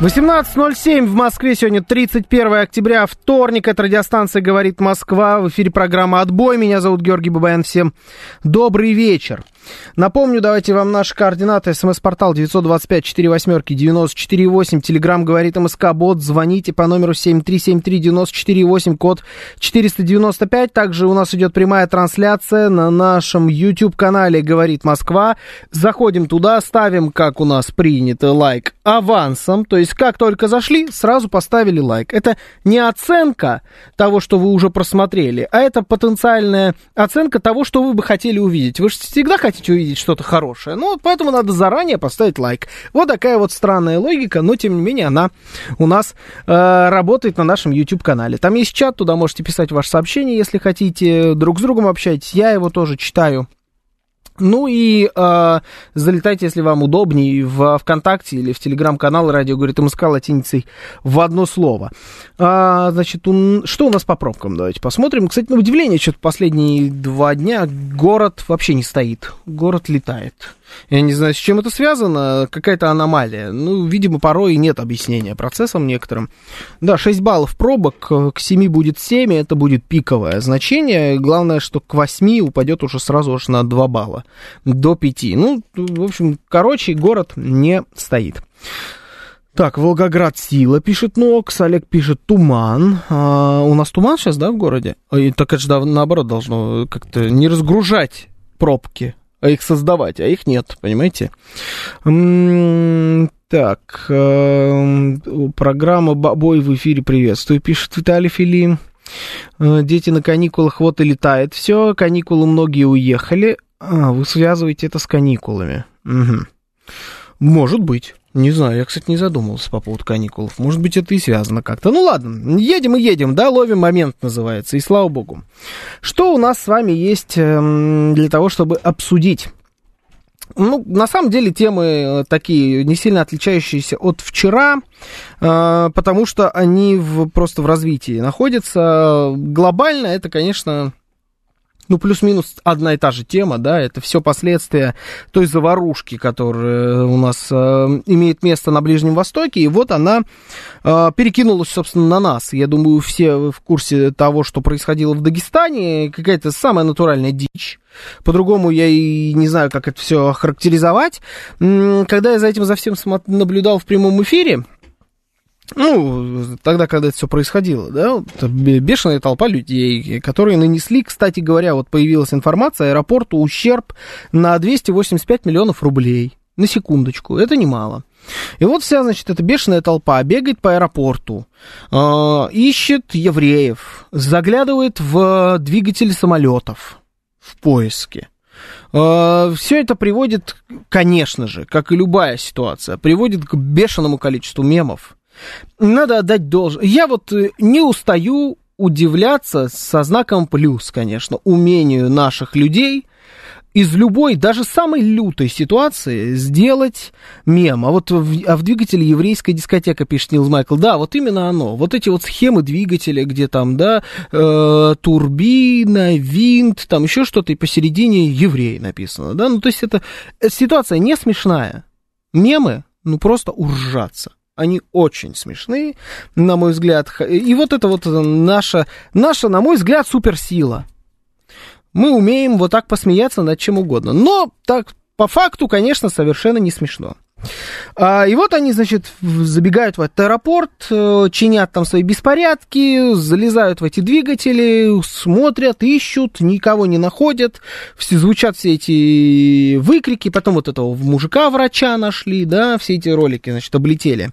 18.07 в Москве. Сегодня 31 октября, вторник. Это радиостанция «Говорит Москва». В эфире программа «Отбой». Меня зовут Георгий Бабаян. Всем добрый вечер. Напомню, давайте вам наши координаты. СМС-портал 925-48-94-8. Телеграмм «Говорит МСК». Бот. Звоните по номеру 7373-94-8. Код 495. Также у нас идет прямая трансляция на нашем YouTube-канале «Говорит Москва». Заходим туда, ставим, как у нас принято, лайк авансом. То есть, как только зашли, сразу поставили лайк. Это не оценка того, что вы уже просмотрели, а это потенциальная оценка того, что вы бы хотели увидеть. Вы же всегда хотите увидеть что-то хорошее. Ну, поэтому надо заранее поставить лайк. Вот такая вот странная логика, но, тем не менее, она у нас э, работает на нашем YouTube-канале. Там есть чат, туда можете писать ваши сообщения, если хотите. Друг с другом общайтесь. Я его тоже читаю. Ну и э, залетайте, если вам удобнее, в ВКонтакте или в Телеграм-канал «Радио говорит МСК» латиницей в одно слово. А, значит, он, что у нас по пробкам? Давайте посмотрим. Кстати, на удивление, что-то последние два дня город вообще не стоит. Город летает. Я не знаю, с чем это связано, какая-то аномалия. Ну, видимо, порой и нет объяснения процессам некоторым. Да, 6 баллов пробок, к 7 будет 7, это будет пиковое значение. Главное, что к 8 упадет уже сразу аж на 2 балла, до 5. Ну, в общем, короче, город не стоит. Так, Волгоград сила, пишет Нокс, Олег пишет туман. А, у нас туман сейчас, да, в городе? И, так это же наоборот должно как-то не разгружать пробки их создавать, а их нет, понимаете? Так, э, программа «Бой» в эфире приветствую, пишет Виталий Филин. Э, дети на каникулах, вот и летает все, каникулы многие уехали. А, вы связываете это с каникулами. Угу. Может быть. Не знаю, я, кстати, не задумывался по поводу каникулов. Может быть, это и связано как-то. Ну ладно, едем и едем, да, ловим момент называется, и слава богу. Что у нас с вами есть эм, для того, чтобы обсудить? Ну, на самом деле темы э, такие не сильно отличающиеся от вчера, э, потому что они в, просто в развитии находятся. Глобально это, конечно, ну, плюс-минус одна и та же тема, да, это все последствия той заварушки, которая у нас э, имеет место на Ближнем Востоке, и вот она э, перекинулась, собственно, на нас. Я думаю, все в курсе того, что происходило в Дагестане, какая-то самая натуральная дичь. По-другому я и не знаю, как это все охарактеризовать. Когда я за этим за всем наблюдал в прямом эфире, ну, тогда, когда это все происходило, да, бешеная толпа людей, которые нанесли, кстати говоря, вот появилась информация, аэропорту ущерб на 285 миллионов рублей. На секундочку, это немало. И вот вся, значит, эта бешеная толпа бегает по аэропорту, э, ищет евреев, заглядывает в двигатели самолетов в поиске. Э, все это приводит, конечно же, как и любая ситуация, приводит к бешеному количеству мемов надо отдать должное. Я вот э, не устаю удивляться со знаком плюс, конечно, умению наших людей из любой, даже самой лютой ситуации сделать мем. А вот в, а в двигателе еврейская дискотека, пишет Нилс Майкл, да, вот именно оно. Вот эти вот схемы двигателя, где там, да, э, турбина, винт, там еще что-то, и посередине еврей написано, да. Ну, то есть это, эта ситуация не смешная. Мемы, ну, просто уржаться. Они очень смешные, на мой взгляд. И вот это вот наша, наша, на мой взгляд, суперсила. Мы умеем вот так посмеяться над чем угодно. Но так, по факту, конечно, совершенно не смешно. А, и вот они, значит, забегают в этот аэропорт, э, чинят там свои беспорядки, залезают в эти двигатели, смотрят, ищут, никого не находят, все, звучат все эти выкрики, потом вот этого мужика-врача нашли, да, все эти ролики, значит, облетели.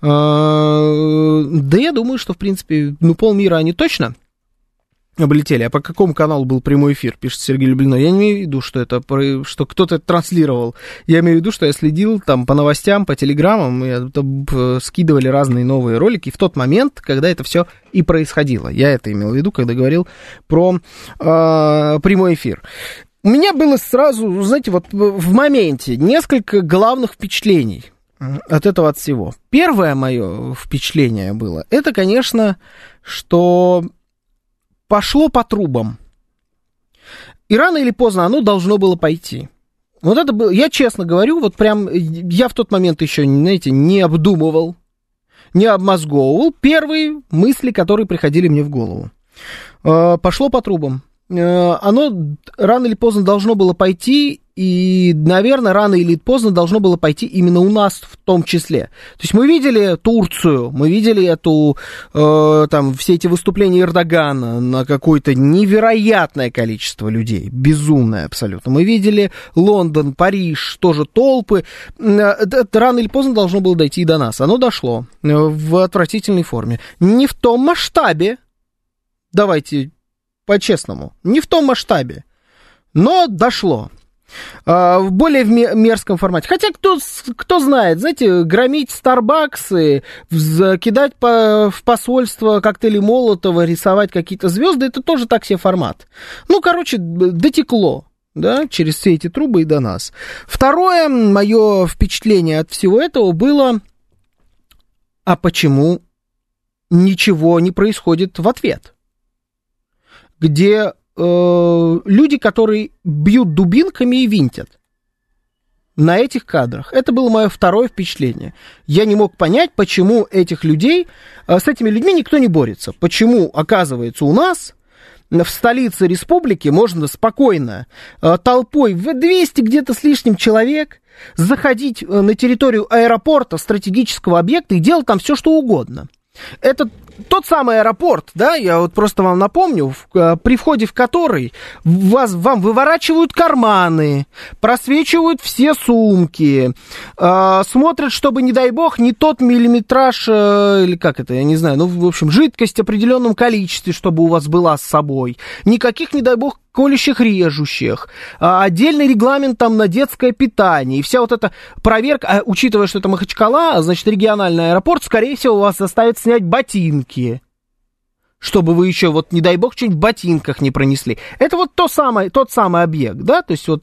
А, да я думаю, что, в принципе, ну, полмира они точно облетели. А по какому каналу был прямой эфир, пишет Сергей Люблино. Я не имею в виду, что это что кто-то транслировал. Я имею в виду, что я следил там по новостям, по телеграммам, и там скидывали разные новые ролики в тот момент, когда это все и происходило. Я это имел в виду, когда говорил про э, прямой эфир. У меня было сразу, знаете, вот в моменте несколько главных впечатлений от этого от всего. Первое мое впечатление было, это, конечно, что пошло по трубам. И рано или поздно оно должно было пойти. Вот это было, я честно говорю, вот прям, я в тот момент еще, знаете, не обдумывал, не обмозговывал первые мысли, которые приходили мне в голову. Э, пошло по трубам. Э, оно рано или поздно должно было пойти, и, наверное, рано или поздно должно было пойти именно у нас в том числе. То есть мы видели Турцию, мы видели эту, э, там, все эти выступления Эрдогана на какое-то невероятное количество людей, безумное абсолютно. Мы видели Лондон, Париж, тоже толпы. Это рано или поздно должно было дойти и до нас. Оно дошло э, в отвратительной форме. Не в том масштабе, давайте по-честному, не в том масштабе, но дошло. А, в более мерзком формате. Хотя кто, кто знает, знаете, громить Старбаксы, кидать по, в посольство коктейли Молотова, рисовать какие-то звезды, это тоже так себе формат. Ну, короче, дотекло да, через все эти трубы и до нас. Второе мое впечатление от всего этого было, а почему ничего не происходит в ответ? Где э, люди, которые бьют дубинками и винтят на этих кадрах. Это было мое второе впечатление. Я не мог понять, почему этих людей, э, с этими людьми никто не борется. Почему, оказывается, у нас в столице республики можно спокойно э, толпой в 200 где-то с лишним человек заходить на территорию аэропорта, стратегического объекта и делать там все, что угодно. Это тот самый аэропорт, да, я вот просто вам напомню, в, э, при входе в который вас, вам выворачивают карманы, просвечивают все сумки, э, смотрят, чтобы, не дай бог, не тот миллиметраж, э, или как это, я не знаю, ну, в общем, жидкость в определенном количестве, чтобы у вас была с собой. Никаких, не дай бог, колющих, режущих, а, отдельный регламент там на детское питание, и вся вот эта проверка, а, учитывая, что это Махачкала, значит, региональный аэропорт, скорее всего, вас заставит снять ботинки, чтобы вы еще, вот, не дай бог, что-нибудь в ботинках не пронесли. Это вот то самое, тот самый объект, да, то есть вот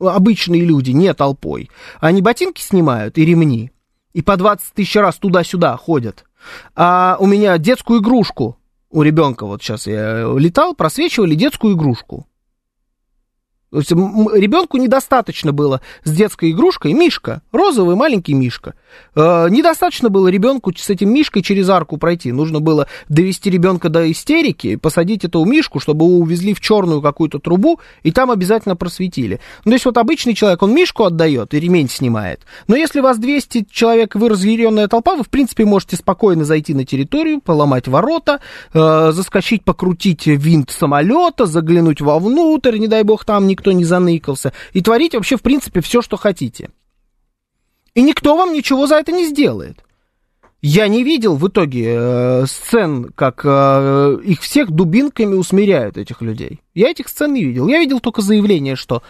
обычные люди, не толпой, они ботинки снимают и ремни, и по 20 тысяч раз туда-сюда ходят. А у меня детскую игрушку у ребенка, вот сейчас я летал, просвечивали детскую игрушку. Ребенку недостаточно было с детской игрушкой Мишка, розовый маленький Мишка. Э, недостаточно было ребенку с этим Мишкой через арку пройти. Нужно было довести ребенка до истерики, посадить эту Мишку, чтобы его увезли в черную какую-то трубу, и там обязательно просветили. Ну, то есть вот обычный человек, он Мишку отдает и ремень снимает. Но если вас 200 человек, вы разъяренная толпа, вы, в принципе, можете спокойно зайти на территорию, поломать ворота, э, заскочить, покрутить винт самолета, заглянуть вовнутрь, не дай бог, там никто не заныкался, и творить вообще, в принципе, все, что хотите. И никто вам ничего за это не сделает. Я не видел в итоге э, сцен, как э, их всех дубинками усмиряют, этих людей. Я этих сцен не видел. Я видел только заявление, что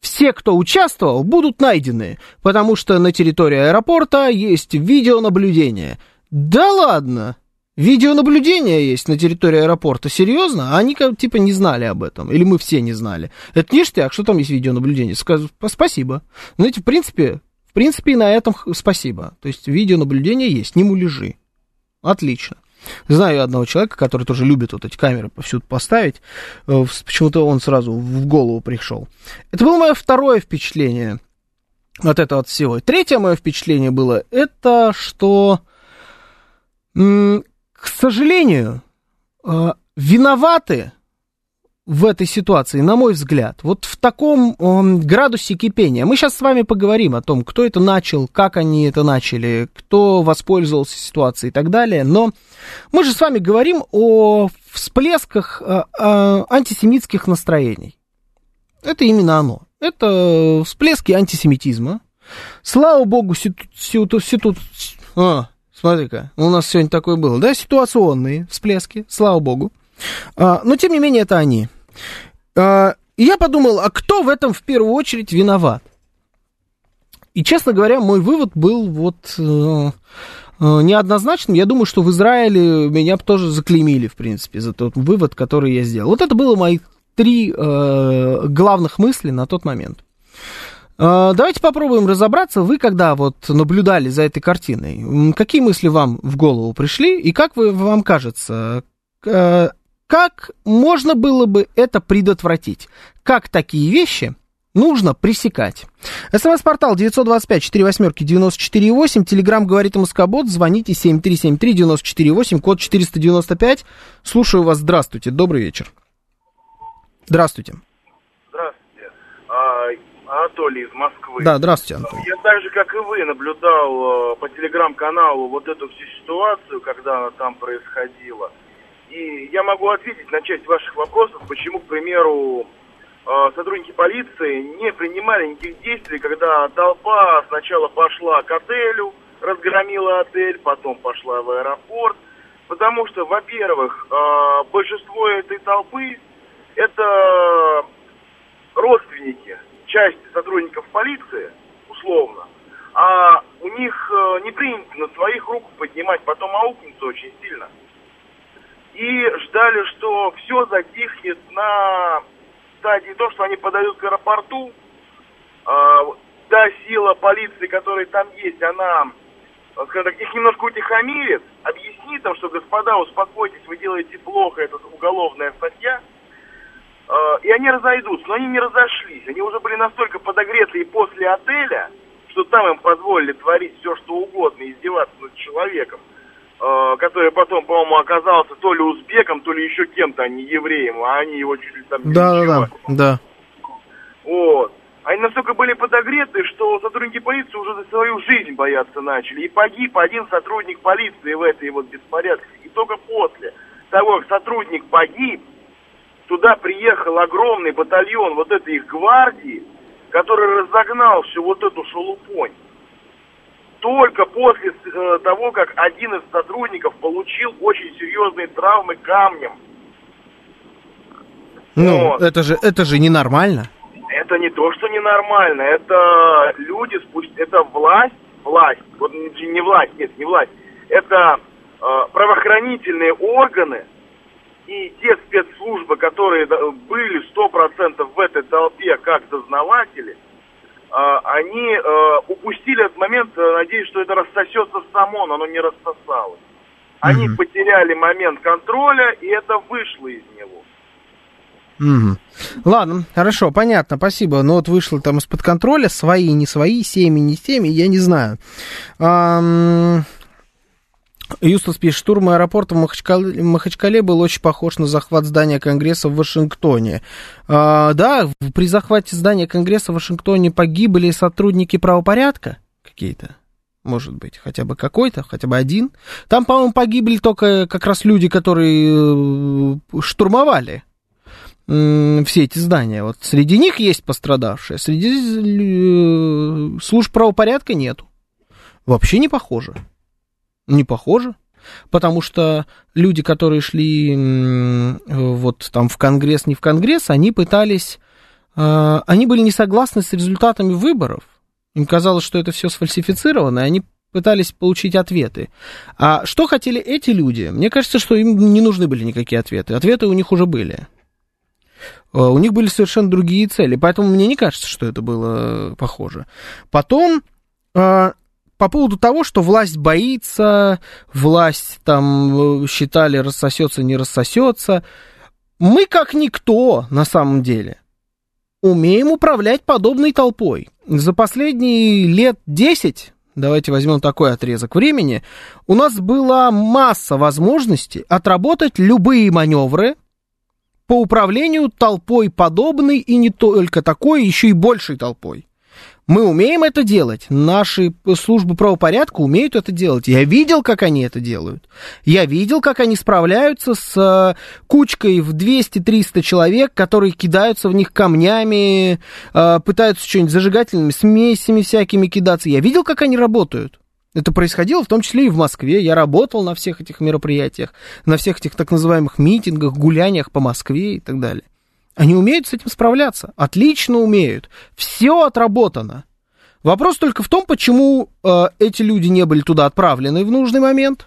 все, кто участвовал, будут найдены, потому что на территории аэропорта есть видеонаблюдение. Да ладно! Видеонаблюдение есть на территории аэропорта. Серьезно? Они как типа не знали об этом. Или мы все не знали. Это ништяк, что там есть видеонаблюдение? Скажу, спасибо. Знаете, в принципе, в принципе, и на этом спасибо. То есть видеонаблюдение есть, не муляжи. Отлично. Знаю одного человека, который тоже любит вот эти камеры повсюду поставить. Э, почему-то он сразу в голову пришел. Это было мое второе впечатление от этого от всего. Третье мое впечатление было, это что к сожалению, э, виноваты в этой ситуации, на мой взгляд, вот в таком градусе кипения. Мы сейчас с вами поговорим о том, кто это начал, как они это начали, кто воспользовался ситуацией и так далее. Но мы же с вами говорим о всплесках э, э, антисемитских настроений. Это именно оно. Это всплески антисемитизма. Слава богу, ситу, ситу, ситу, а, Смотри-ка, у нас сегодня такой был, да, ситуационные всплески, слава богу. А, но, тем не менее, это они. А, и я подумал, а кто в этом в первую очередь виноват? И, честно говоря, мой вывод был вот э, э, неоднозначным. Я думаю, что в Израиле меня тоже заклеймили, в принципе, за тот вывод, который я сделал. Вот это было мои три э, главных мысли на тот момент. Э, давайте попробуем разобраться. Вы, когда вот наблюдали за этой картиной, какие мысли вам в голову пришли? И как вы, вам кажется, э, как можно было бы это предотвратить? Как такие вещи нужно пресекать. СМС-портал 925-48-94-8, Телеграмм говорит Москобот, звоните 7373-94-8, код 495. Слушаю вас, здравствуйте, добрый вечер. Здравствуйте. Анатолий из Москвы. Да, здравствуйте, Анатолий. Я так же, как и вы, наблюдал э, по телеграм-каналу вот эту всю ситуацию, когда она там происходила. И я могу ответить на часть ваших вопросов, почему, к примеру, Э, сотрудники полиции не принимали никаких действий, когда толпа сначала пошла к отелю, разгромила отель, потом пошла в аэропорт. Потому что, во-первых, э, большинство этой толпы это родственники, часть сотрудников полиции, условно. А у них э, не принято на своих руку поднимать, потом аукнется очень сильно. И ждали, что все затихнет на стадии то, что они подают к аэропорту, э, та сила полиции, которая там есть, она, скажем так, их немножко утихомирит, объяснит им, что, господа, успокойтесь, вы делаете плохо, это уголовная статья, э, и они разойдутся. Но они не разошлись, они уже были настолько подогреты и после отеля, что там им позволили творить все, что угодно, издеваться над человеком. Э, который потом, по-моему, оказался то ли узбеком, то ли еще кем-то, а не евреем, а они его чуть ли там... Да, да, да, да. Вот. Они настолько были подогреты, что сотрудники полиции уже за свою жизнь бояться начали. И погиб один сотрудник полиции в этой вот беспорядке. И только после того, как сотрудник погиб, туда приехал огромный батальон вот этой их гвардии, который разогнал всю вот эту шелупонь только после э, того, как один из сотрудников получил очень серьезные травмы камнем. Ну, вот. это же, это же ненормально. Это не то, что ненормально, это люди, это власть, власть, вот не власть, нет, не власть, это э, правоохранительные органы и те спецслужбы, которые были сто процентов в этой толпе как дознаватели, а, они э, упустили этот момент, э, надеюсь, что это рассосется само, но оно не рассосалось. Они угу. потеряли момент контроля, и это вышло из него. Угу. Ладно, хорошо, понятно, спасибо. Но вот вышло там из-под контроля, свои, не свои, семьи, не семьи, я не знаю. Ам... Юстас пишет, штурм аэропорта в Махачкале, Махачкале был очень похож на захват здания Конгресса в Вашингтоне. А, да, при захвате здания Конгресса в Вашингтоне погибли сотрудники правопорядка какие-то. Может быть, хотя бы какой-то, хотя бы один. Там, по-моему, погибли только как раз люди, которые э, штурмовали все эти здания. Вот среди них есть пострадавшие, среди э, служб правопорядка нету. Вообще не похоже. Не похоже. Потому что люди, которые шли вот там в Конгресс, не в Конгресс, они пытались, э, они были не согласны с результатами выборов. Им казалось, что это все сфальсифицировано, и они пытались получить ответы. А что хотели эти люди? Мне кажется, что им не нужны были никакие ответы. Ответы у них уже были. Э, у них были совершенно другие цели, поэтому мне не кажется, что это было похоже. Потом э, по поводу того, что власть боится, власть там э, считали рассосется, не рассосется. Мы как никто на самом деле умеем управлять подобной толпой. За последние лет 10, давайте возьмем такой отрезок времени, у нас была масса возможностей отработать любые маневры по управлению толпой подобной и не только такой, еще и большей толпой. Мы умеем это делать. Наши службы правопорядка умеют это делать. Я видел, как они это делают. Я видел, как они справляются с э, кучкой в 200-300 человек, которые кидаются в них камнями, э, пытаются что-нибудь зажигательными смесями всякими кидаться. Я видел, как они работают. Это происходило в том числе и в Москве. Я работал на всех этих мероприятиях, на всех этих так называемых митингах, гуляниях по Москве и так далее. Они умеют с этим справляться. Отлично умеют. Все отработано. Вопрос только в том, почему э, эти люди не были туда отправлены в нужный момент.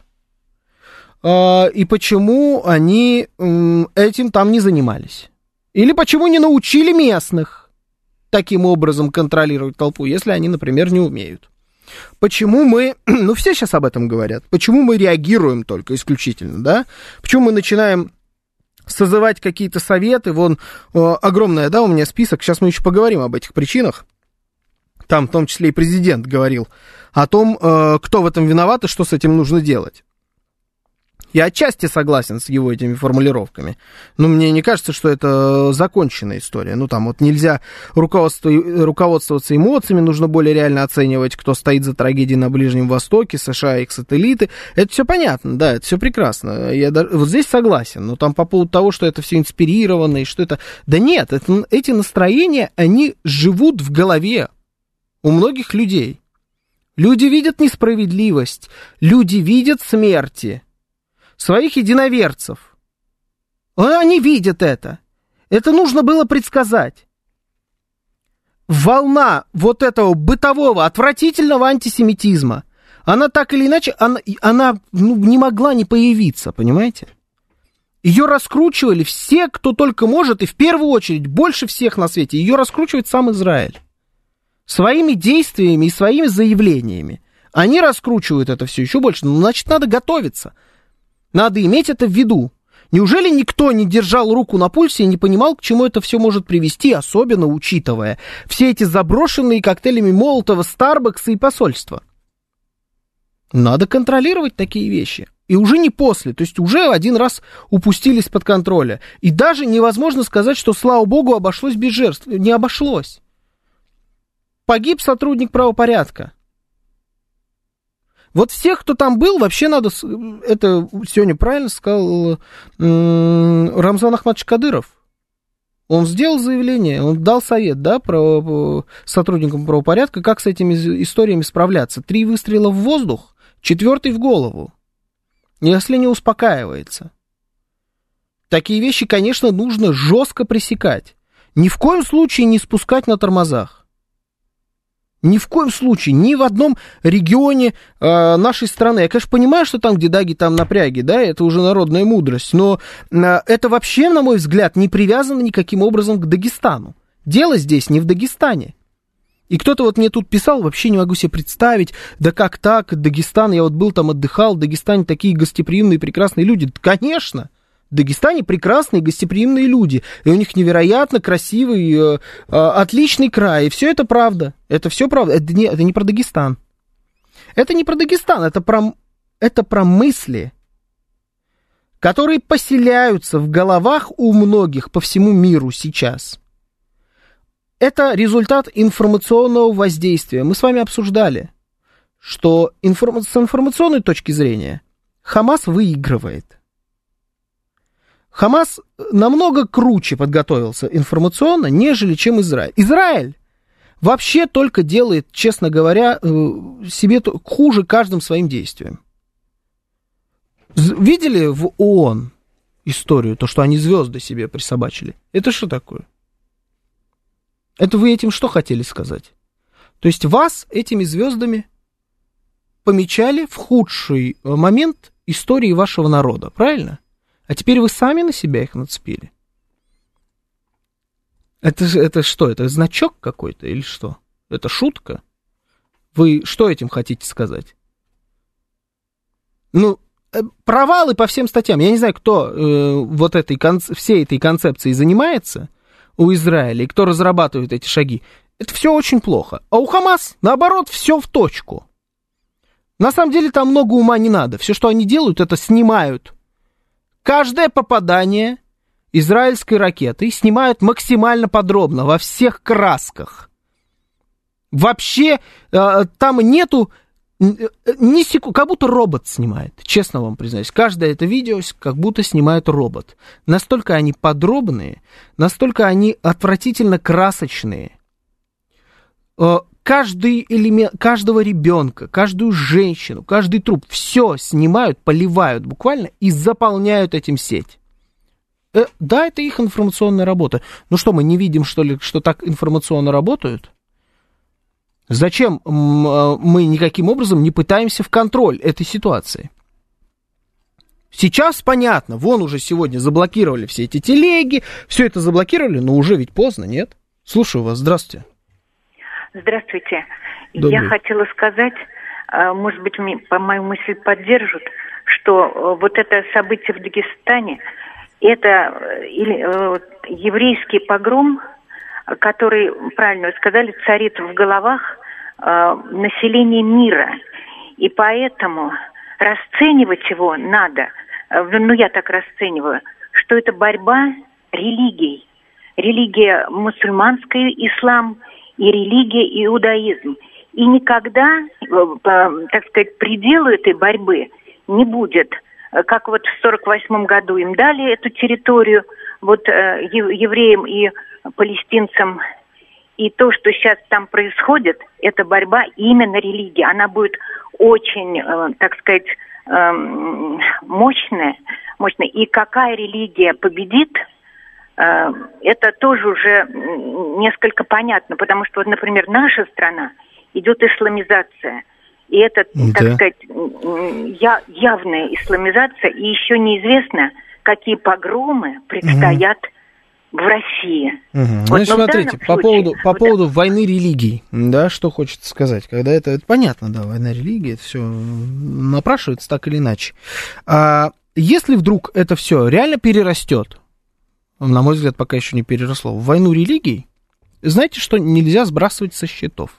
Э, и почему они э, этим там не занимались. Или почему не научили местных таким образом контролировать толпу, если они, например, не умеют. Почему мы, ну все сейчас об этом говорят, почему мы реагируем только исключительно, да? Почему мы начинаем созывать какие-то советы, вон э, огромная, да, у меня список, сейчас мы еще поговорим об этих причинах. Там в том числе и президент говорил о том, э, кто в этом виноват и что с этим нужно делать. Я отчасти согласен с его этими формулировками. Но мне не кажется, что это законченная история. Ну, там вот нельзя руководствоваться эмоциями, нужно более реально оценивать, кто стоит за трагедией на Ближнем Востоке, США и их сателлиты. Это все понятно, да, это все прекрасно. Я даже, вот здесь согласен. Но там по поводу того, что это все инспирировано и что это... Да нет, это, эти настроения, они живут в голове у многих людей. Люди видят несправедливость, люди видят смерти, своих единоверцев. Они видят это. Это нужно было предсказать. Волна вот этого бытового, отвратительного антисемитизма, она так или иначе, она, она ну, не могла не появиться, понимаете? Ее раскручивали все, кто только может, и в первую очередь, больше всех на свете, ее раскручивает сам Израиль. Своими действиями и своими заявлениями. Они раскручивают это все еще больше. Ну, значит, надо готовиться. Надо иметь это в виду. Неужели никто не держал руку на пульсе и не понимал, к чему это все может привести, особенно учитывая все эти заброшенные коктейлями Молотова, Старбакса и посольства? Надо контролировать такие вещи. И уже не после, то есть уже один раз упустились под контроля. И даже невозможно сказать, что, слава богу, обошлось без жертв. Не обошлось. Погиб сотрудник правопорядка. Вот всех, кто там был, вообще надо, это сегодня правильно сказал Рамзан Ахмадович Кадыров. Он сделал заявление, он дал совет, да, про сотрудникам правопорядка, как с этими историями справляться. Три выстрела в воздух, четвертый в голову. Если не успокаивается. Такие вещи, конечно, нужно жестко пресекать. Ни в коем случае не спускать на тормозах. Ни в коем случае, ни в одном регионе э, нашей страны. Я, конечно, понимаю, что там, где даги, там напряги, да, это уже народная мудрость, но э, это вообще, на мой взгляд, не привязано никаким образом к Дагестану. Дело здесь не в Дагестане. И кто-то вот мне тут писал, вообще не могу себе представить, да как так, Дагестан, я вот был там, отдыхал, в Дагестане такие гостеприимные, прекрасные люди. Конечно, в Дагестане прекрасные гостеприимные люди, и у них невероятно красивый, э, э, отличный край, и все это правда, это все правда, это не, это не про Дагестан. Это не про Дагестан, это про, это про мысли, которые поселяются в головах у многих по всему миру сейчас. Это результат информационного воздействия. Мы с вами обсуждали, что информ... с информационной точки зрения Хамас выигрывает. Хамас намного круче подготовился информационно, нежели чем Израиль. Израиль вообще только делает, честно говоря, э, себе хуже каждым своим действием. Видели в ООН историю, то, что они звезды себе присобачили? Это что такое? Это вы этим что хотели сказать? То есть вас этими звездами помечали в худший э, момент истории вашего народа, правильно? А теперь вы сами на себя их нацепили. Это, это что? Это значок какой-то или что? Это шутка? Вы что этим хотите сказать? Ну, э, провалы по всем статьям. Я не знаю, кто э, вот этой, всей этой концепцией занимается у Израиля и кто разрабатывает эти шаги. Это все очень плохо. А у Хамас, наоборот, все в точку. На самом деле там много ума не надо. Все, что они делают, это снимают Каждое попадание израильской ракеты снимают максимально подробно, во всех красках. Вообще э, там нету э, ни секунд, как будто робот снимает, честно вам признаюсь. Каждое это видео как будто снимает робот. Настолько они подробные, настолько они отвратительно красочные. Каждый элемент, каждого ребенка, каждую женщину, каждый труп, все снимают, поливают буквально и заполняют этим сеть. Э, да, это их информационная работа. Ну что, мы не видим, что ли, что так информационно работают? Зачем э, мы никаким образом не пытаемся в контроль этой ситуации? Сейчас понятно, вон уже сегодня заблокировали все эти телеги, все это заблокировали, но уже ведь поздно, нет? Слушаю вас, здравствуйте. Здравствуйте. Добрый. Я хотела сказать, э, может быть, по моей мысли поддержат, что вот это событие в Дагестане – это э, э, еврейский погром, который, правильно вы сказали, царит в головах э, населения мира. И поэтому расценивать его надо, э, ну я так расцениваю, что это борьба религий. Религия мусульманская, ислам, и религия иудаизм. И никогда, так сказать, пределу этой борьбы не будет – Э, как вот в 48 году им дали эту территорию, вот э, евреям и палестинцам. И то, что сейчас там происходит, это борьба именно религии. Она будет очень, э, так сказать, э, мощная, мощная. И какая религия победит, э, это тоже уже несколько понятно, потому что, вот, например, наша страна идет исламизация – и это, да. так сказать, я, явная исламизация, и еще неизвестно, какие погромы предстоят угу. в России. Угу. Вот, Значит, смотрите, по, случае, поводу, по вот поводу войны религий, да, что хочется сказать, когда это, это понятно, да, война религии, это все напрашивается так или иначе. А если вдруг это все реально перерастет, на мой взгляд, пока еще не переросло, в войну религий, знаете, что нельзя сбрасывать со счетов?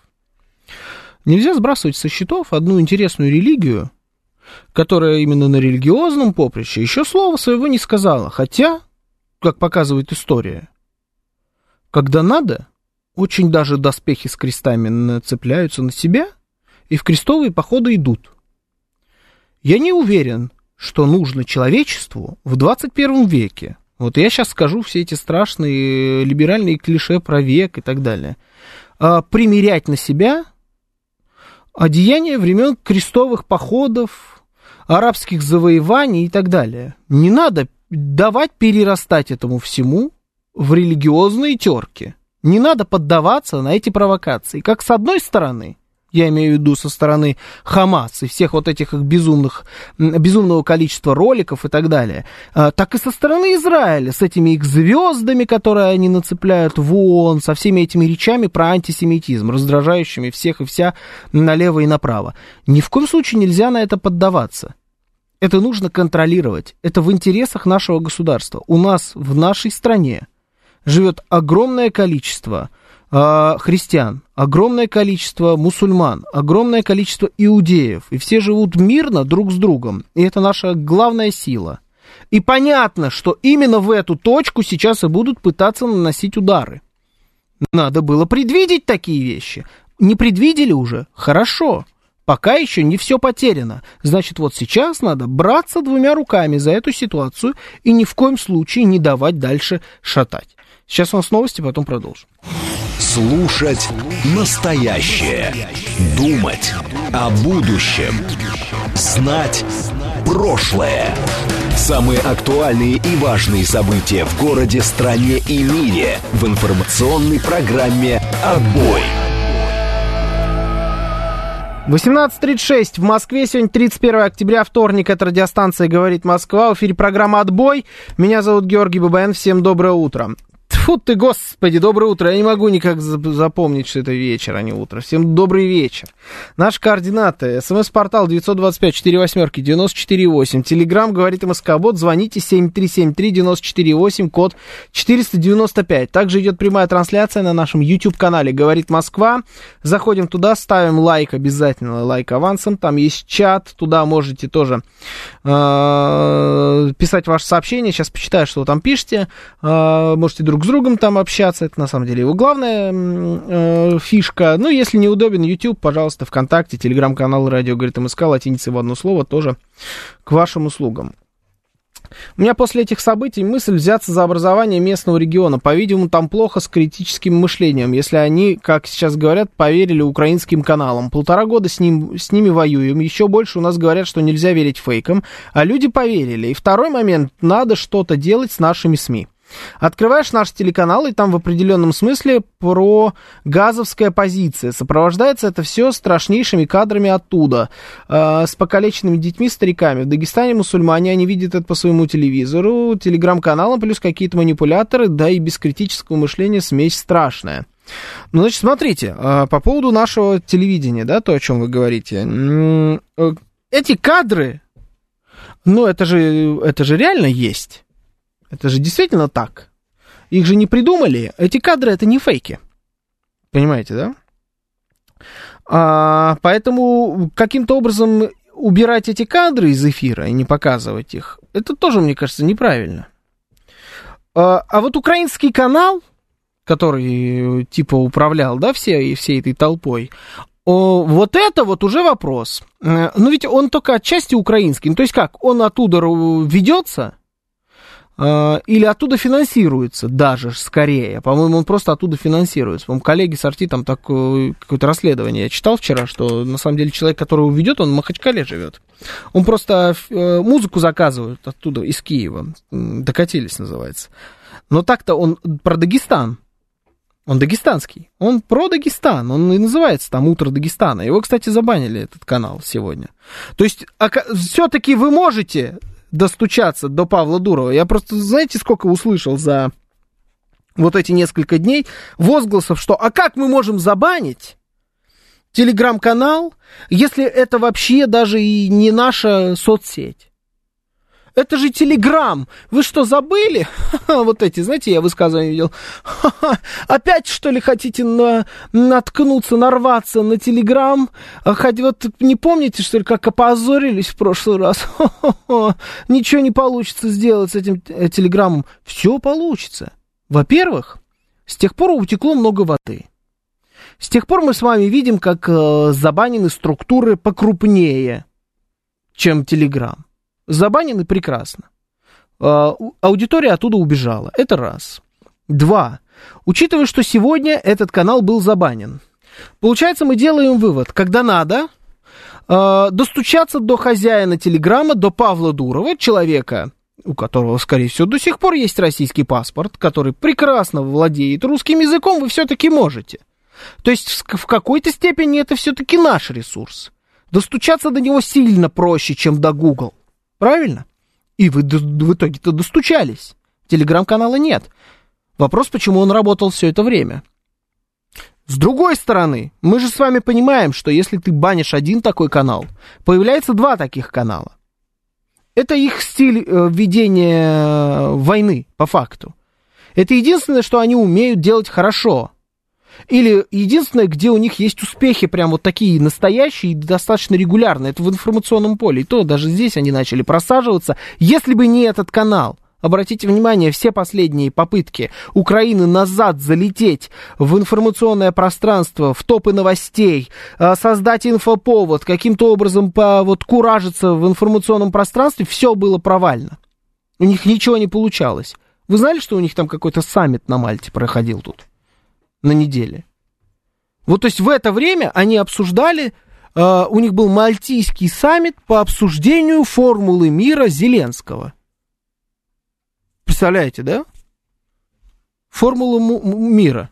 Нельзя сбрасывать со счетов одну интересную религию, которая именно на религиозном поприще еще слова своего не сказала. Хотя, как показывает история, когда надо, очень даже доспехи с крестами нацепляются на себя и в крестовые походы идут. Я не уверен, что нужно человечеству в 21 веке. Вот я сейчас скажу все эти страшные либеральные клише про век и так далее. А, примерять на себя одеяние времен крестовых походов, арабских завоеваний и так далее. Не надо давать перерастать этому всему в религиозные терки. Не надо поддаваться на эти провокации. Как с одной стороны, я имею в виду со стороны Хамас и всех вот этих их безумных, безумного количества роликов и так далее, а, так и со стороны Израиля, с этими их звездами, которые они нацепляют в ООН, со всеми этими речами про антисемитизм, раздражающими всех и вся налево и направо. Ни в коем случае нельзя на это поддаваться. Это нужно контролировать. Это в интересах нашего государства. У нас в нашей стране живет огромное количество христиан, огромное количество мусульман, огромное количество иудеев, и все живут мирно друг с другом, и это наша главная сила. И понятно, что именно в эту точку сейчас и будут пытаться наносить удары. Надо было предвидеть такие вещи. Не предвидели уже? Хорошо. Пока еще не все потеряно. Значит, вот сейчас надо браться двумя руками за эту ситуацию и ни в коем случае не давать дальше шатать. Сейчас у нас новости, потом продолжим. Слушать настоящее. Думать о будущем. Знать прошлое. Самые актуальные и важные события в городе, стране и мире в информационной программе «Отбой». 18.36 в Москве. Сегодня 31 октября, вторник. Это радиостанция «Говорит Москва». В эфире программа «Отбой». Меня зовут Георгий Бабаян. Всем доброе утро. Тьфу ты, господи, доброе утро. Я не могу никак запомнить, что это вечер, а не утро. Всем добрый вечер. Наши координаты. СМС-портал 925-48-94-8. Телеграмм говорит МСК-бот. Звоните 7373-94-8, код 495. Также идет прямая трансляция на нашем YouTube-канале «Говорит Москва». Заходим туда, ставим лайк обязательно, лайк авансом. Там есть чат, туда можете тоже э, писать ваше сообщение. Сейчас почитаю, что вы там пишете. Э, можете друг друг с другом там общаться, это на самом деле его главная э, фишка. Ну, если неудобен YouTube, пожалуйста, ВКонтакте, телеграм-канал Радио говорит МСК, латиница в одно слово, тоже к вашим услугам. У меня после этих событий мысль взяться за образование местного региона. По-видимому, там плохо с критическим мышлением, если они, как сейчас говорят, поверили украинским каналам. Полтора года с, ним, с ними воюем, еще больше у нас говорят, что нельзя верить фейкам, а люди поверили. И второй момент, надо что-то делать с нашими СМИ. Открываешь наш телеканал, и там в определенном смысле про газовская позиция. Сопровождается это все страшнейшими кадрами оттуда. Э, с покалеченными детьми, стариками. В Дагестане мусульмане, они видят это по своему телевизору, телеграм-каналам, плюс какие-то манипуляторы, да и без критического мышления смесь страшная. Ну, значит, смотрите, э, по поводу нашего телевидения, да, то, о чем вы говорите. Э, эти кадры, ну, это же, это же реально есть. Это же действительно так. Их же не придумали. Эти кадры это не фейки. Понимаете, да? А, поэтому каким-то образом убирать эти кадры из эфира и не показывать их, это тоже, мне кажется, неправильно. А, а вот украинский канал, который типа управлял, да, всей, всей этой толпой, о, вот это вот уже вопрос. Э, ну ведь он только отчасти украинский. Ну, то есть как, он оттуда ведется, или оттуда финансируется даже скорее. По-моему, он просто оттуда финансируется. По-моему, коллеги с Арти там такое какое-то расследование. Я читал вчера, что на самом деле человек, который его ведет, он в Махачкале живет. Он просто э, музыку заказывает оттуда, из Киева. Докатились, называется. Но так-то он про Дагестан. Он дагестанский. Он про Дагестан. Он и называется там «Утро Дагестана». Его, кстати, забанили, этот канал, сегодня. То есть, все-таки вы можете достучаться до Павла Дурова. Я просто, знаете, сколько услышал за вот эти несколько дней возгласов, что «а как мы можем забанить?» телеграм-канал, если это вообще даже и не наша соцсеть. Это же Телеграм. Вы что, забыли? вот эти, знаете, я высказывание видел. Опять, что ли, хотите на, наткнуться, нарваться на Телеграм? А хоть вот не помните, что ли, как опозорились в прошлый раз? Ничего не получится сделать с этим э, Телеграмом. Все получится. Во-первых, с тех пор утекло много воды. С тех пор мы с вами видим, как э, забанены структуры покрупнее, чем Телеграм. Забанены прекрасно. А, аудитория оттуда убежала. Это раз. Два. Учитывая, что сегодня этот канал был забанен. Получается, мы делаем вывод, когда надо, а, достучаться до хозяина Телеграма, до Павла Дурова, человека, у которого, скорее всего, до сих пор есть российский паспорт, который прекрасно владеет русским языком, вы все-таки можете. То есть в какой-то степени это все-таки наш ресурс. Достучаться до него сильно проще, чем до Google. Правильно? И вы в итоге-то достучались. Телеграм-канала нет. Вопрос, почему он работал все это время. С другой стороны, мы же с вами понимаем, что если ты банишь один такой канал, появляется два таких канала. Это их стиль э, ведения э, войны, по факту. Это единственное, что они умеют делать хорошо. Или единственное, где у них есть успехи, прям вот такие настоящие и достаточно регулярные, это в информационном поле. И то даже здесь они начали просаживаться. Если бы не этот канал, Обратите внимание, все последние попытки Украины назад залететь в информационное пространство, в топы новостей, а, создать инфоповод, каким-то образом по, вот, куражиться в информационном пространстве, все было провально. У них ничего не получалось. Вы знали, что у них там какой-то саммит на Мальте проходил тут? На неделе. Вот, то есть в это время они обсуждали, э, у них был мальтийский саммит по обсуждению формулы мира Зеленского. Представляете, да? Формула мира.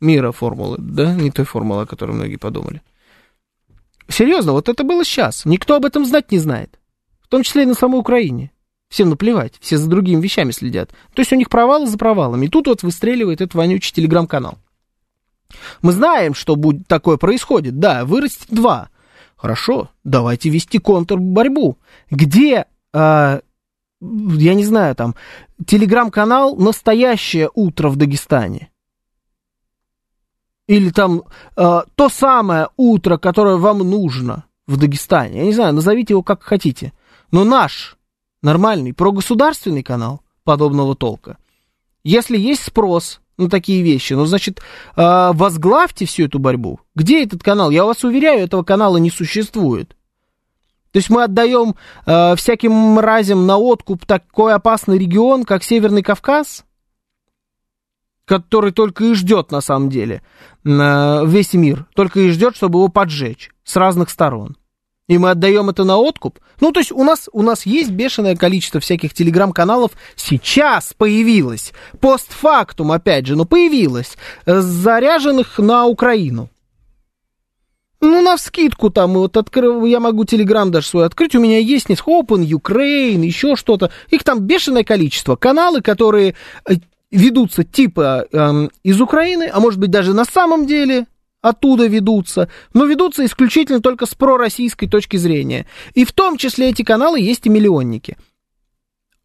Мира формулы, да? Не той формулы, о которой многие подумали. Серьезно, вот это было сейчас. Никто об этом знать не знает. В том числе и на самой Украине. Всем наплевать, все за другими вещами следят. То есть у них провалы за провалами. И тут вот выстреливает этот вонючий телеграм-канал. Мы знаем, что будет такое происходит. Да, вырастет два. Хорошо, давайте вести контрборьбу. Где, э, я не знаю, там, телеграм-канал «Настоящее утро в Дагестане»? Или там э, то самое утро, которое вам нужно в Дагестане. Я не знаю, назовите его как хотите. Но наш нормальный прогосударственный канал подобного толка. Если есть спрос на такие вещи. Ну, значит, а, возглавьте всю эту борьбу. Где этот канал? Я вас уверяю, этого канала не существует. То есть мы отдаем э, всяким мразям на откуп такой опасный регион, как Северный Кавказ, который только и ждет, на самом деле, весь мир, только и ждет, чтобы его поджечь с разных сторон. И мы отдаем это на откуп. Ну, то есть у нас, у нас есть бешеное количество всяких телеграм-каналов. Сейчас появилось. Постфактум, опять же, но появилось. э, Заряженных на Украину. Ну, на вскидку там, вот открыл, я могу Телеграм даже свой открыть, у меня есть не Open, Ukraine, еще что-то. Их там бешеное количество. Каналы, которые э, ведутся типа эм, из Украины, а может быть даже на самом деле оттуда ведутся, но ведутся исключительно только с пророссийской точки зрения. И в том числе эти каналы есть и миллионники.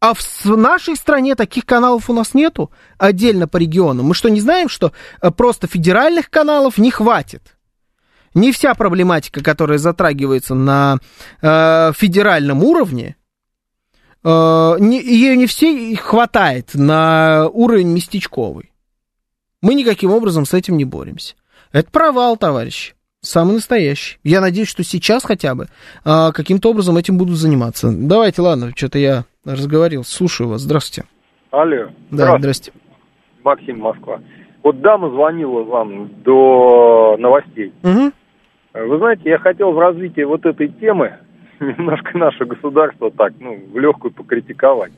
А в нашей стране таких каналов у нас нету отдельно по регионам. Мы что, не знаем, что э, просто федеральных каналов не хватит? Не вся проблематика, которая затрагивается на э, федеральном уровне, э, не, ее не все хватает на уровень местечковый. Мы никаким образом с этим не боремся. Это провал, товарищи. Самый настоящий. Я надеюсь, что сейчас хотя бы а, каким-то образом этим будут заниматься. Давайте, ладно, что-то я разговорил. Слушаю вас. Здравствуйте. Алло. Да, здрасте. Максим, Москва. Вот дама звонила вам до новостей. Мгм. Вы знаете, я хотел в развитии вот этой темы немножко наше государство так, ну, в легкую покритиковать.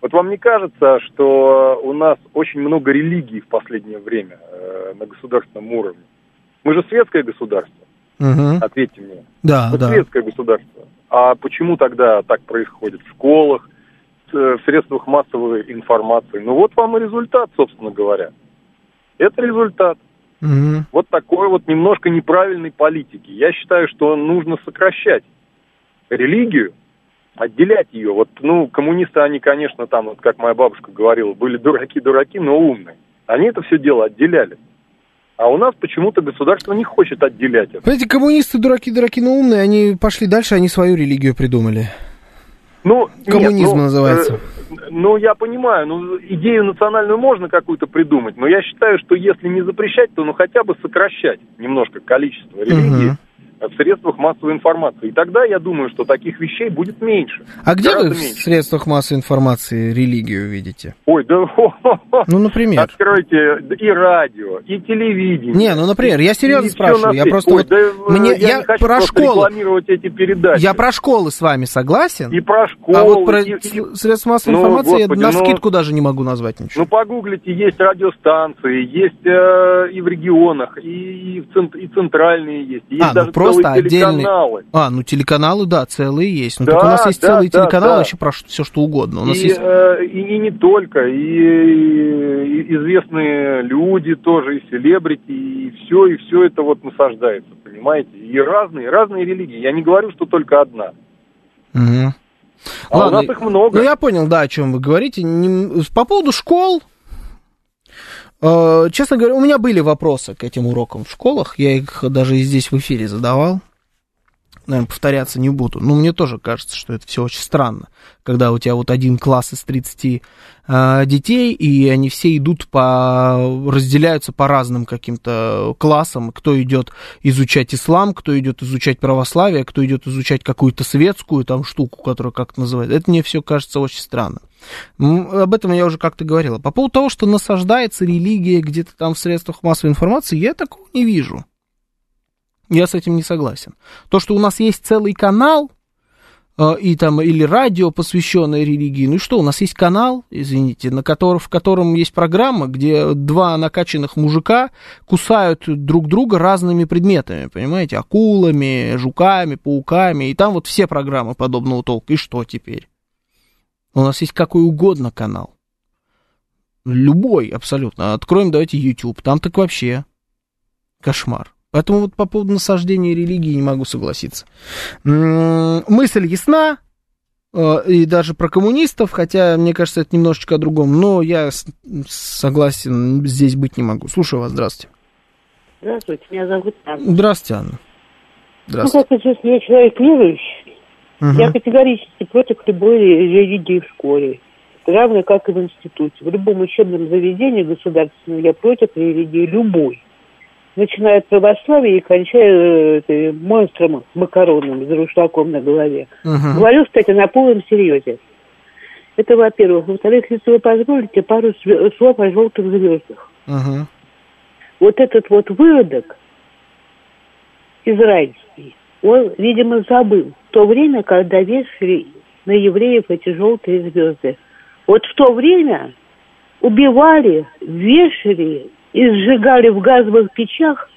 Вот вам не кажется, что у нас очень много религий в последнее время э, на государственном уровне? Мы же светское государство, Мгм. ответьте мне. Да, Мы да. светское государство. А почему тогда так происходит в школах, э, в средствах массовой информации? Ну вот вам и результат, собственно говоря. Это результат. Мгм. Вот такой вот немножко неправильной политики. Я считаю, что нужно сокращать религию, отделять ее. Вот, ну, коммунисты, они, конечно, там, вот, как моя бабушка говорила, были дураки-дураки, но умные. Они это все дело отделяли. А у нас почему-то государство не хочет отделять это. Эти коммунисты дураки, дураки, но умные, они пошли дальше, они свою религию придумали. Ну, нет, Коммунизм ну, называется. э, ну, я понимаю, ну, идею национальную можно какую-то придумать, но я считаю, что если не запрещать, то ну хотя бы сокращать немножко количество религий Мгм. В средствах массовой информации. И тогда я думаю, что таких вещей будет меньше. А где вы в меньше. средствах массовой информации религию видите? Ой, да Ну, например. Откройте и радио, и телевидение. Не, ну, например, я серьезно спрашиваю, я просто Ой, вот- да, мне- я, я про просто школу. рекламировать эти передачи. Я про школы с вами согласен. И про школу. а вот про и- средства массовой Ну, информации господи, я на ну- скидку даже не могу назвать ничего. Ну, погуглите, есть радиостанции, есть э, и в регионах, и, и, в цент- и центральные есть, есть а, ну даже просто отдельные. телеканалы. А, ну телеканалы, да, целые есть. Ну, Да, так у нас есть да, целые да, телеканалы да. вообще про все что угодно. У нас и, есть. э, и, и не только, и, и известные люди тоже, и селебрити, и все, и все это вот насаждается, понимаете? И разные, разные религии. Я не говорю, что только одна. Мгм. А у нас их много. Ну, я понял, да, о чем вы говорите. По поводу школ, честно говоря, у меня были вопросы к этим урокам в школах. Я их даже здесь в эфире задавал. Наверное, повторяться не буду. Но мне тоже кажется, что это все очень странно. Когда у тебя вот один класс из 30 э, детей, и они все идут по... разделяются по разным каким-то классам. Кто идет изучать ислам, кто идет изучать православие, кто идет изучать какую-то светскую там штуку, которую как-то называют. Это мне все кажется очень странно. Об этом я уже как-то говорила. По поводу того, что насаждается религия где-то там в средствах массовой информации, я такого не вижу. Я с этим не согласен. То, что у нас есть целый канал, э, и там, или радио, посвященное религии, ну и что, у нас есть канал, извините, на котором, в котором есть программа, где два накачанных мужика кусают друг друга разными предметами, понимаете, акулами, жуками, пауками, и там вот все программы подобного толка, и что теперь? У нас есть какой угодно канал. Любой абсолютно. Откроем, давайте YouTube. Там так вообще кошмар. Поэтому вот по поводу насаждения религии не могу согласиться. Мысль ясна, э, и даже про коммунистов, хотя, мне кажется, это немножечко о другом, но я согласен, здесь быть не могу. Слушаю вас, здравствуйте. Здравствуйте, меня зовут Анна. Здравствуйте, Анна. Ну, Здравствуйте. как известно, я человек верующий. Мгм. Я категорически против любой религии в школе. Равно как и в институте. В любом учебном заведении государственном я против религии любой. Начиная от православия и кончая э, монстром макаронным с рушлаком на голове. Мгм. Говорю, кстати, на полном серьезе. Это во-первых. Во-вторых, если вы позволите, пару слов о желтых звездах. Мгм. Вот этот вот выводок израильский, он, видимо, забыл то время, когда вешали на евреев эти желтые звезды. Вот в то время убивали, вешали и сжигали в газовых печах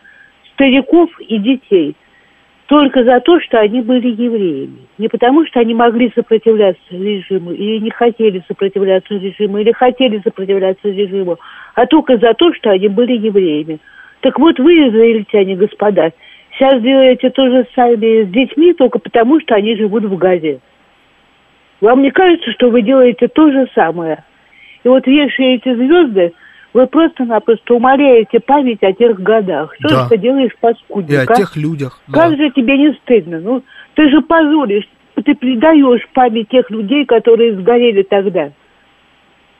стариков и детей только за то, что они были евреями. Не потому, что они могли сопротивляться режиму, или не хотели сопротивляться режиму, или хотели сопротивляться режиму, а только за то, что они были евреями. Так вот вы, израильтяне, господа, сейчас делаете то же самое с детьми, только потому, что они живут в Газе. Вам не кажется, что вы делаете то же самое? И вот вешаете звезды, вы просто-напросто умоляете память о тех годах. Что Да. же ты делаешь, И паскудник, о а? тех людях. да. Как же тебе не стыдно? Ну, ты же позоришь, ты предаешь память тех людей, которые сгорели тогда.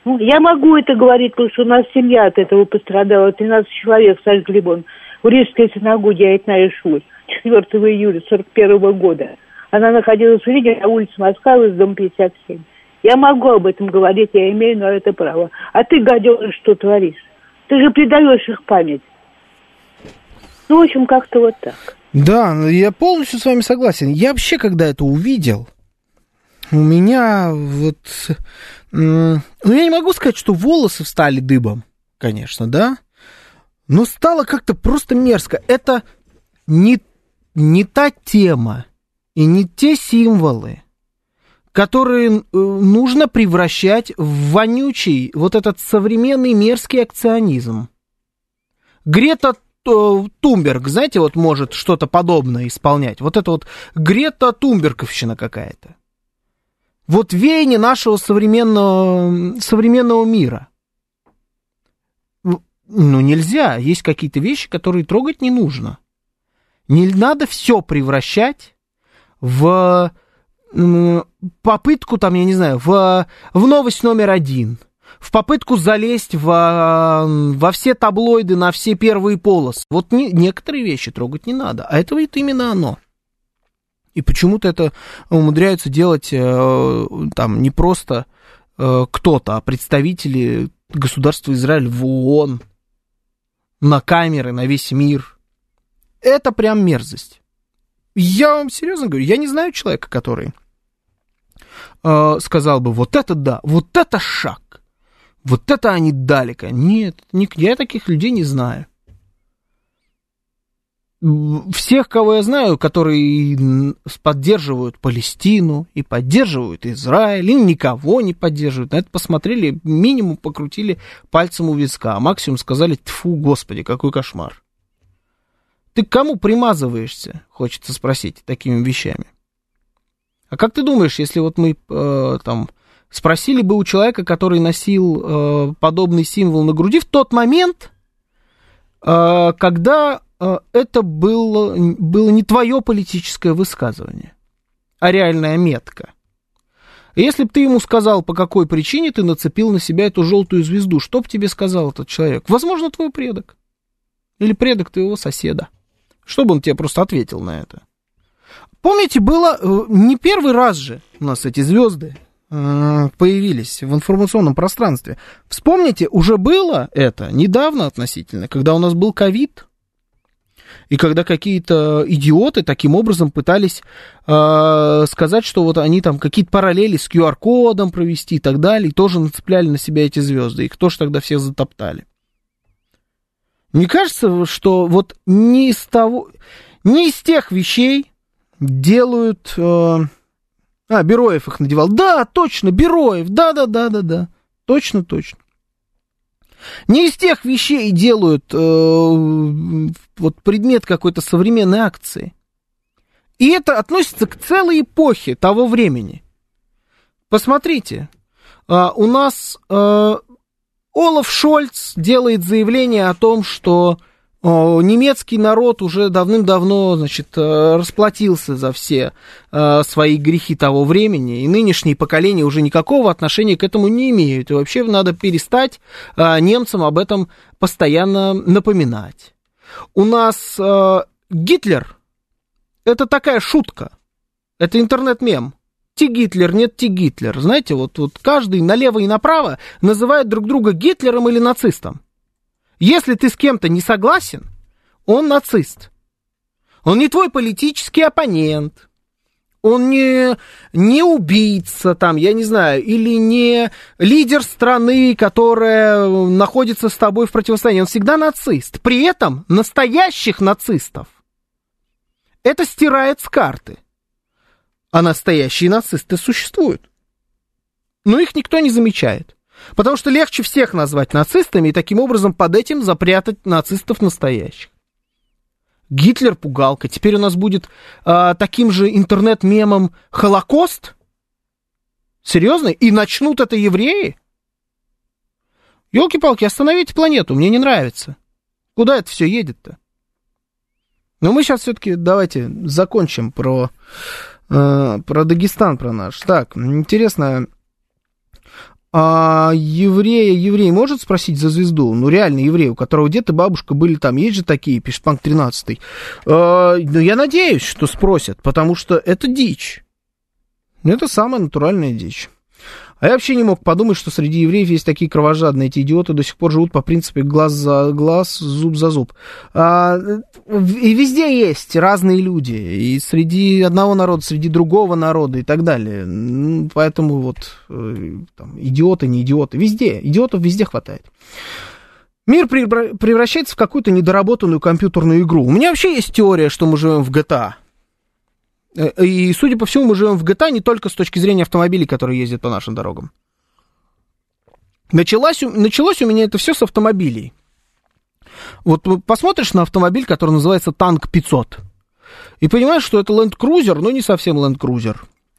Ну, я могу это говорить, потому что у нас семья от этого пострадала. 13 человек в Сальт-Либон в Рижской синагоге Айтная Шуль 4 июля 41 года. Она находилась в Риге на улице Москва, из дом 57. Я могу об этом говорить, я имею на это право. А ты, гаденыш, что творишь? Ты же предаешь их память. Ну, в общем, как-то вот так. Да, ну, я полностью с вами согласен. Я вообще, когда это увидел, у меня вот... Ну, я не могу сказать, что волосы встали дыбом, конечно, да? Но стало как-то просто мерзко. Это не, не та тема и не те символы, которые э, нужно превращать в вонючий, вот этот современный мерзкий акционизм. Грета э, Тумберг, знаете, вот может что-то подобное исполнять. Вот это вот Грета Тумберговщина какая-то. Вот веяние нашего современного, современного мира. Ну, нельзя. Есть какие-то вещи, которые трогать не нужно. Не надо все превращать в попытку, там, я не знаю, в, в новость номер один, в попытку залезть во, во все таблоиды, на все первые полосы. Вот не- некоторые вещи трогать не надо, а это вот именно оно. И почему-то это умудряются делать э, там не просто э, кто-то, а представители государства Израиль в ООН, на камеры, на весь мир. Это прям мерзость. Я вам серьезно говорю, я не знаю человека, который э, сказал бы, вот это да, вот это шаг, вот это они далеко. Нет, ни- я таких людей не знаю. Всех, кого я знаю, которые поддерживают Палестину и поддерживают Израиль, или никого не поддерживают, на это посмотрели, минимум покрутили пальцем у виска, а максимум сказали, тфу, господи, какой кошмар. Ты к кому примазываешься, хочется спросить, такими вещами? А как ты думаешь, если вот мы э, там спросили бы у человека, который носил э, подобный символ на груди в тот момент, э, когда э, это было, было не твое политическое высказывание, а реальная метка. Если бы ты ему сказал, по какой причине ты нацепил на себя эту желтую звезду, что бы тебе сказал этот человек? Возможно, твой предок. Или предок твоего соседа. Что бы он тебе просто ответил на это? Помните, было э, не первый раз же у нас эти звезды э, появились в информационном пространстве. Вспомните, уже было это недавно относительно, когда у нас был ковид, и когда какие-то идиоты таким образом пытались э, сказать, что вот они там какие-то параллели с QR-кодом провести и так далее, и тоже нацепляли на себя эти звезды. Их тоже тогда все затоптали. Мне кажется, что вот не из того, не из тех вещей делают... э, а, Бероев их надевал. Да, точно, Бероев, да-да-да-да-да. Точно, точно. Не из тех вещей делают э, вот предмет какой-то современной акции. И это относится к целой эпохе того времени. Посмотрите, а, у нас э, Олаф Шольц делает заявление о том, что немецкий народ уже давным-давно, значит, э, расплатился за все э, свои грехи того времени, и нынешние поколения уже никакого отношения к этому не имеют. И вообще надо перестать э, немцам об этом постоянно напоминать. У нас Гитлер это такая шутка. Это интернет-мем. Ти Гитлер, нет Ти Гитлер. Знаете, вот, вот каждый налево и направо называет друг друга Гитлером или нацистом. Если ты с кем-то не согласен, он нацист. Он не твой политический оппонент. Он не, не убийца, там, я не знаю, или не лидер страны, которая находится с тобой в противостоянии. Он всегда нацист. При этом настоящих нацистов это стирает с карты. А настоящие нацисты существуют. Но их никто не замечает. Потому что легче всех назвать нацистами и таким образом под этим запрятать нацистов настоящих. Гитлер пугалка. Теперь у нас будет а, таким же интернет-мемом Холокост? Серьезно? И начнут это евреи? Елки-палки, остановите планету, мне не нравится. Куда это все едет-то? Но мы сейчас все-таки давайте закончим про, э, про Дагестан, про наш. Так, интересно, а еврея, еврей может спросить за звезду? Ну, реально еврей, у которого дед и бабушка были там. Есть же такие, пишет Панк 13. А, ну, я надеюсь, что спросят, потому что это дичь. Это самая натуральная дичь. А я вообще не мог подумать, что среди евреев есть такие кровожадные. Эти идиоты до сих пор живут по принципе глаз за глаз, зуб за зуб. А, и везде есть разные люди. И среди одного народа, среди другого народа и так далее. Поэтому вот э, там, идиоты, не идиоты. Везде. Идиотов везде хватает. Мир превращается в какую-то недоработанную компьютерную игру. У меня вообще есть теория, что мы живем в GTA. Э, и, судя по всему, мы живем в GTA не только с точки зрения автомобилей, которые ездят по нашим дорогам. Началось, началось у меня это все с автомобилей. Вот посмотришь на автомобиль, который называется Танк 500, и понимаешь, что это Land Cruiser, но не совсем Land Cruiser.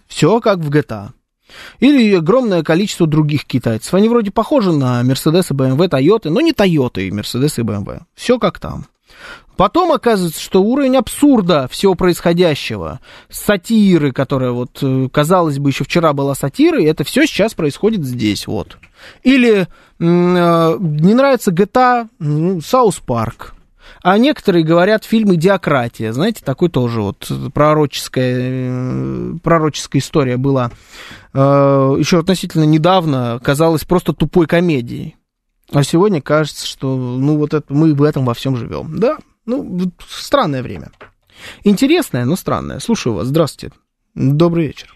Все как в GTA. Или огромное количество других китайцев. Они вроде похожи на Mercedes и BMW, Toyota, но не Toyota и Mercedes и BMW. Все как там. Потом оказывается, что уровень абсурда всего происходящего, сатиры, которая вот, э, казалось бы, еще вчера была сатирой, это все сейчас происходит здесь, вот. Или э, не нравится GTA, ну, South Park. А некоторые говорят фильм «Идиократия». Знаете, такой тоже вот пророческая, э, пророческая история была. Еще относительно недавно казалась просто тупой комедией. А сегодня кажется, что ну вот это, мы в этом во всем живем. Да, ну, странное время. Интересное, но странное. Слушаю вас. Здравствуйте. Добрый вечер.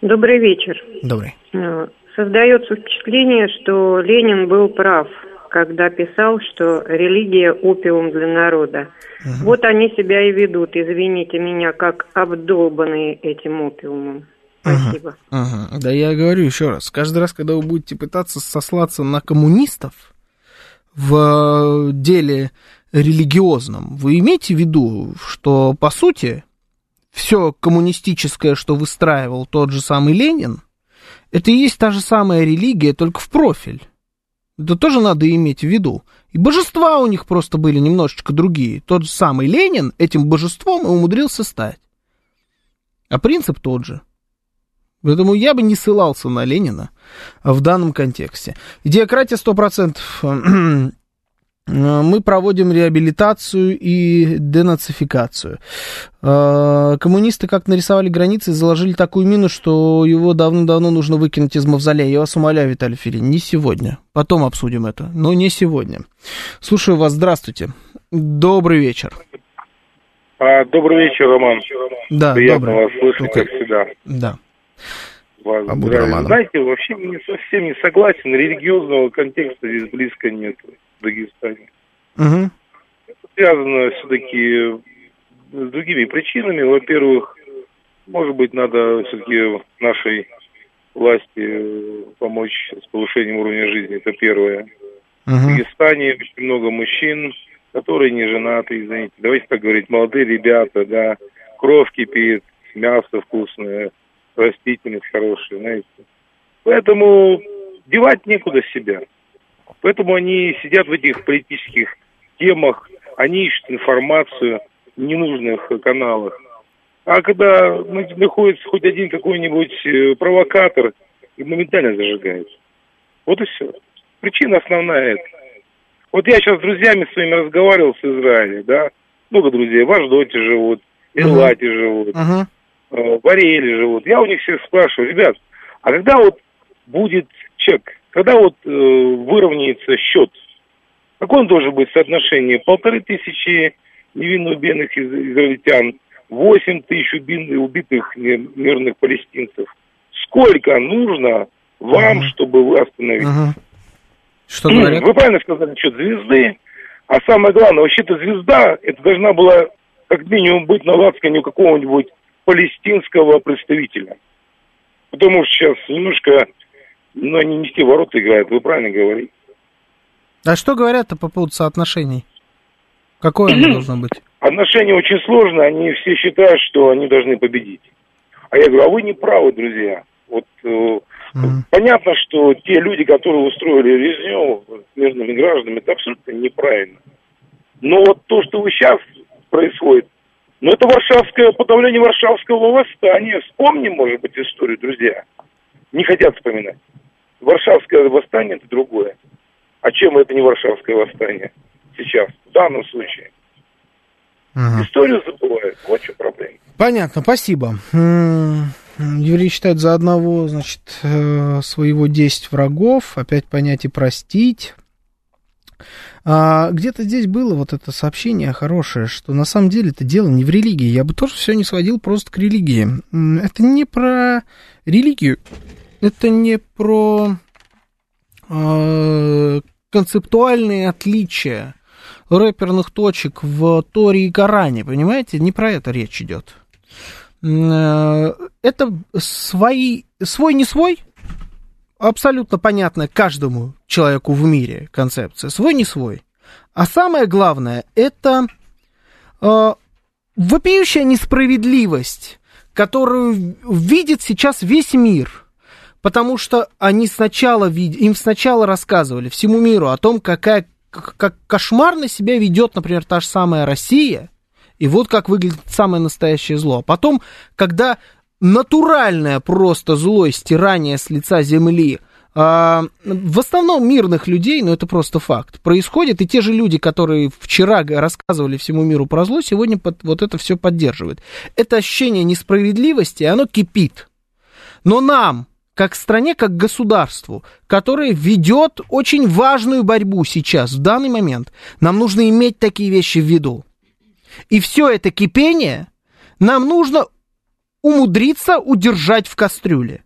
Добрый вечер. Добрый. Э, создается впечатление, что Ленин был прав, когда писал, что религия опиум для народа. Угу. Вот они себя и ведут, извините меня, как обдолбанные этим опиумом. Спасибо. Ага, ага. Да я говорю еще раз, каждый раз, когда вы будете пытаться сослаться на коммунистов в деле религиозном, вы имеете в виду, что, по сути, все коммунистическое, что выстраивал тот же самый Ленин, это и есть та же самая религия, только в профиль. Это тоже надо иметь в виду. И божества у них просто были немножечко другие. Тот же самый Ленин этим божеством и умудрился стать. А принцип тот же. Поэтому я бы не ссылался на Ленина в данном контексте. Идеократия 100%. Мы проводим реабилитацию и денацификацию. А, коммунисты как нарисовали границы и заложили такую мину, что его давно-давно нужно выкинуть из мавзолея. Я вас умоляю, Виталий Филин, не сегодня. Потом обсудим это, но не сегодня. Слушаю вас, здравствуйте. Добрый вечер. А, добрый вечер, Роман. Да, Приятно добрый. вас слышать, как всегда. Да. Вас. Знаете, вообще не совсем не согласен. Религиозного контекста здесь близко нет Дагестане. Угу. Связано все-таки с другими причинами. Во-первых, может быть, надо все-таки нашей власти э, помочь с повышением уровня жизни. Это первое. В Угу. Дагестане очень много мужчин, которые не женаты, извините. Давайте так говорить, молодые ребята, да, кровь кипит, мясо вкусное, растительность хорошая, знаете. Поэтому девать некуда себя. Поэтому они сидят в этих политических темах, они ищут информацию в ненужных каналах. А когда на- находится хоть один какой-нибудь э, провокатор, и моментально зажигается. Вот и все. Причина основная это. Вот я сейчас с друзьями своими разговаривал с Израиля, да, много друзей в Аждоте живут, Элате живут, э, в Ариэле живут. Я у них всех спрашиваю, ребят, а когда вот будет чек, когда вот э, выровняется счет, какое он должен быть соотношение? Полторы тысячи невинно убитых из- израильтян, восемь тысяч уби- убитых ми- мирных палестинцев. Сколько нужно вам, чтобы вы остановились? Ага. Что говорят? Вы правильно сказали насчет звезды. А самое главное, вообще-то звезда, это должна была как минимум быть на лацкане у какого-нибудь палестинского представителя. Потому что сейчас немножко, ну, они не в те ворота играют, вы правильно говорите. А что говорят-то по поводу соотношений? Какое оно должно быть? Отношения очень сложные, они все считают, что они должны победить. А я говорю, а вы не правы, друзья. Вот э, понятно, что те люди, которые устроили резню с мирными гражданами, это абсолютно неправильно. Но вот то, что вы сейчас происходит, ну это варшавское подавление варшавского восстания. Вспомним, может быть, историю, друзья. Не хотят вспоминать. Варшавское восстание это другое. А чем это не варшавское восстание сейчас, в данном случае? Историю забывают. Вот что проблема. Понятно, спасибо. М, Евреи считают за одного, значит, э, своего 10 врагов, опять понять и простить. А, где-то здесь было вот это сообщение хорошее, что на самом деле это дело не в религии. Я бы тоже все не сводил просто к религии. Это не про религию, это не про э, концептуальные отличия рэперных точек в Торе и Коране, понимаете? Не про это речь идет. Э, Это свои, свой не свой, абсолютно понятная каждому человеку в мире концепция. Свой не свой. А самое главное, это э, вопиющая несправедливость, которую видит сейчас весь мир. Потому что они сначала им сначала рассказывали всему миру о том, какая, как кошмарно себя ведет, например, та же самая Россия, и вот как выглядит самое настоящее зло. А потом, когда натуральное просто зло стирание с лица земли а, в основном мирных людей, но это просто факт, происходит, и те же люди, которые вчера рассказывали всему миру про зло, сегодня под- вот это все поддерживают. Это ощущение несправедливости, оно кипит. Но нам, как стране, как государству, которое ведет очень важную борьбу сейчас, в данный момент, нам нужно иметь такие вещи в виду. И все это кипение нам нужно умудриться удержать в кастрюле.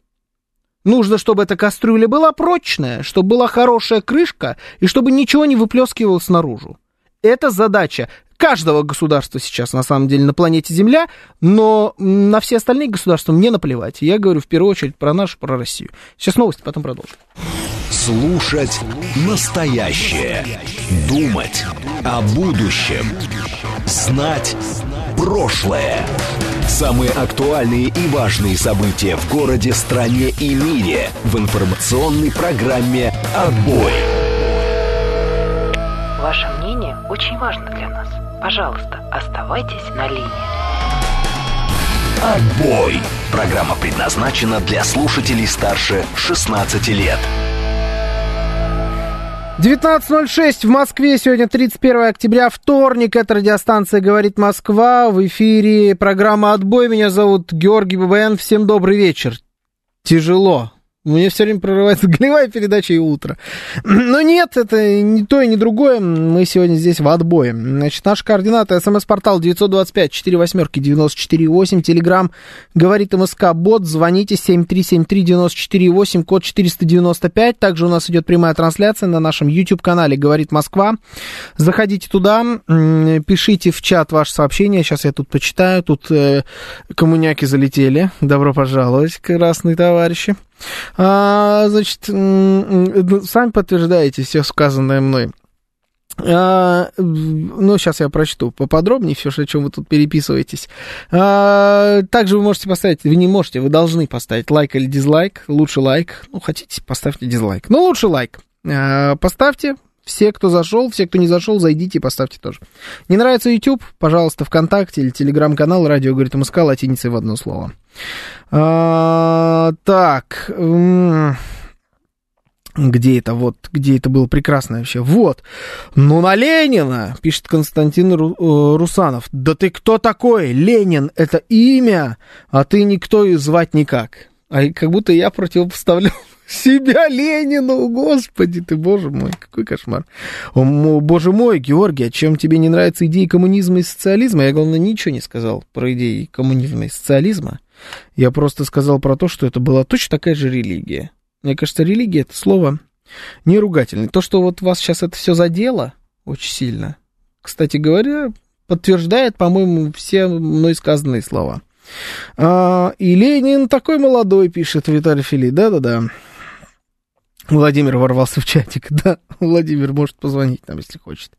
Нужно, чтобы эта кастрюля была прочная, чтобы была хорошая крышка и чтобы ничего не выплескивалось наружу. Это задача каждого государства сейчас, на самом деле, на планете Земля, но на все остальные государства мне наплевать. Я говорю в первую очередь про нашу, про Россию. Сейчас новости, потом продолжим. Слушать настоящее. Думать о будущем. Знать прошлое. Самые актуальные и важные события в городе, стране и мире в информационной программе «Отбой». Ваше мнение очень важно для нас. Пожалуйста, оставайтесь на линии. «Отбой». Программа предназначена для слушателей старше 16 лет. 19.06 в Москве, сегодня 31 октября, вторник, это радиостанция «Говорит Москва», в эфире программа «Отбой», меня зовут Георгий ББН, всем добрый вечер. Тяжело, мне все время прорывается голевая передача и утро. Но нет, это не то и не другое. Мы сегодня здесь в отбое. Значит, наши координаты. СМС-портал 925 4 восьмерки 94 8. Телеграмм говорит МСК Бот. Звоните 7373 94 8, код 495. Также у нас идет прямая трансляция на нашем YouTube-канале «Говорит Москва». Заходите туда, пишите в чат ваше сообщение. Сейчас я тут почитаю. Тут э, коммуняки залетели. Добро пожаловать, красные товарищи. А, значит, сами подтверждаете все сказанное мной. А, ну, сейчас я прочту поподробнее все, о чем вы тут переписываетесь. А, также вы можете поставить, вы не можете, вы должны поставить лайк или дизлайк. Лучше лайк. Ну, хотите, поставьте дизлайк. Но лучше лайк. А, поставьте. Все, кто зашел, все, кто не зашел, зайдите и поставьте тоже. Не нравится YouTube? Пожалуйста, ВКонтакте или телеграм-канал «Радио говорит МСК» латиницей в одно слово. А, так. Где это вот, где это было прекрасно вообще? Вот. Ну, на Ленина, пишет Константин Ру, э, Русанов. Да ты кто такой? Ленин, это имя, а ты никто и звать никак. А как будто я противопоставлял себя Ленину, господи ты, боже мой, какой кошмар. О, боже мой, Георгий, а чем тебе не нравятся идеи коммунизма и социализма? Я, главное, ничего не сказал про идеи коммунизма и социализма. Я просто сказал про то, что это была точно такая же религия. Мне кажется, религия это слово не ругательное. То, что вот вас сейчас это все задело очень сильно, кстати говоря, подтверждает, по-моему, все мной сказанные слова. А, и Ленин такой молодой, пишет Виталий Фили. Да-да-да. Владимир ворвался в чатик. Да, Владимир может позвонить нам, если хочет.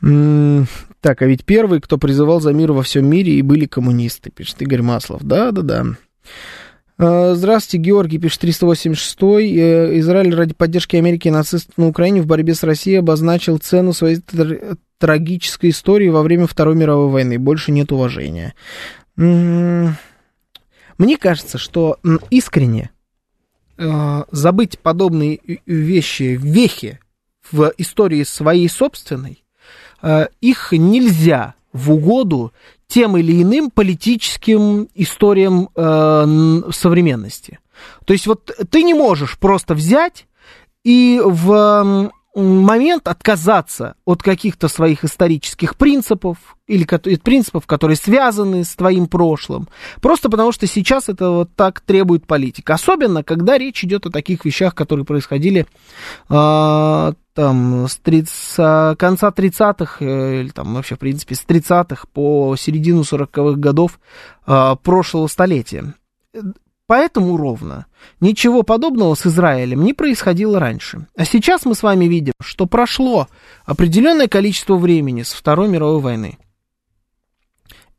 Так, а ведь первые, кто призывал за мир во всем мире, и были коммунисты, пишет Игорь Маслов. Да-да-да. А, здравствуйте, Георгий, пишет 386 э, Израиль ради поддержки Америки и нацистов на Украине в борьбе с Россией обозначил цену своей трагической истории во время Второй мировой войны. Больше нет уважения. Мне кажется, что искренне забыть подобные вещи, вехи в истории своей собственной, э, их нельзя в угоду тем или иным политическим историям э, современности. То есть вот ты не можешь просто взять и в момент отказаться от каких-то своих исторических принципов или принципов, которые связаны с твоим прошлым, просто потому что сейчас это вот так требует политика. Особенно, когда речь идет о таких вещах, которые происходили э, там, с, 30, с конца 30-х, э, или там вообще, в принципе, с 30-х по середину 40-х годов э, прошлого столетия. Поэтому ровно ничего подобного с Израилем не происходило раньше. А сейчас мы с вами видим, что прошло определенное количество времени с Второй мировой войны.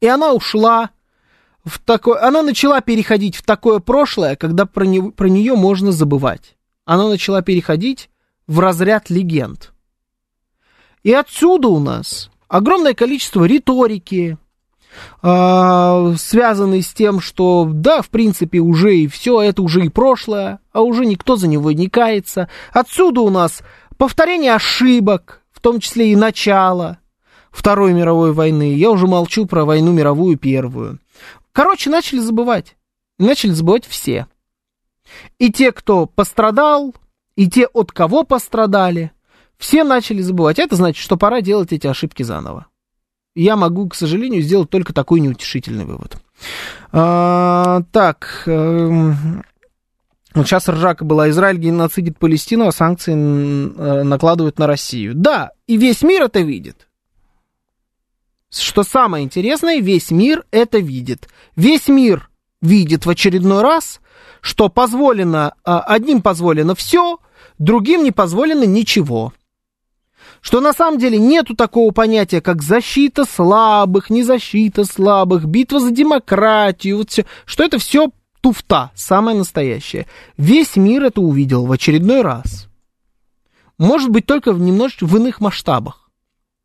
И она ушла в такое... Она начала переходить в такое прошлое, когда про, не, про нее можно забывать. Она начала переходить в разряд легенд. И отсюда у нас огромное количество риторики, связанный с тем, что да, в принципе, уже и все, это уже и прошлое, а уже никто за него не кается. Отсюда у нас повторение ошибок, в том числе и начало Второй мировой войны. Я уже молчу про войну мировую первую. Короче, начали забывать. Начали забывать все. И те, кто пострадал, и те, от кого пострадали, все начали забывать. Это значит, что пора делать эти ошибки заново я могу, к сожалению, сделать только такой неутешительный вывод. А, так, э, вот сейчас ржака была, Израиль геноцидит Палестину, а санкции э, накладывают на Россию. Да, и весь мир это видит. Что самое интересное, весь мир это видит. Весь мир видит в очередной раз, что позволено, а, одним позволено все, другим не позволено ничего что на самом деле нету такого понятия, как защита слабых, не защита слабых, битва за демократию, вот все, что это все туфта, самое настоящее. Весь мир это увидел в очередной раз. Может быть, только в немножечко в иных масштабах.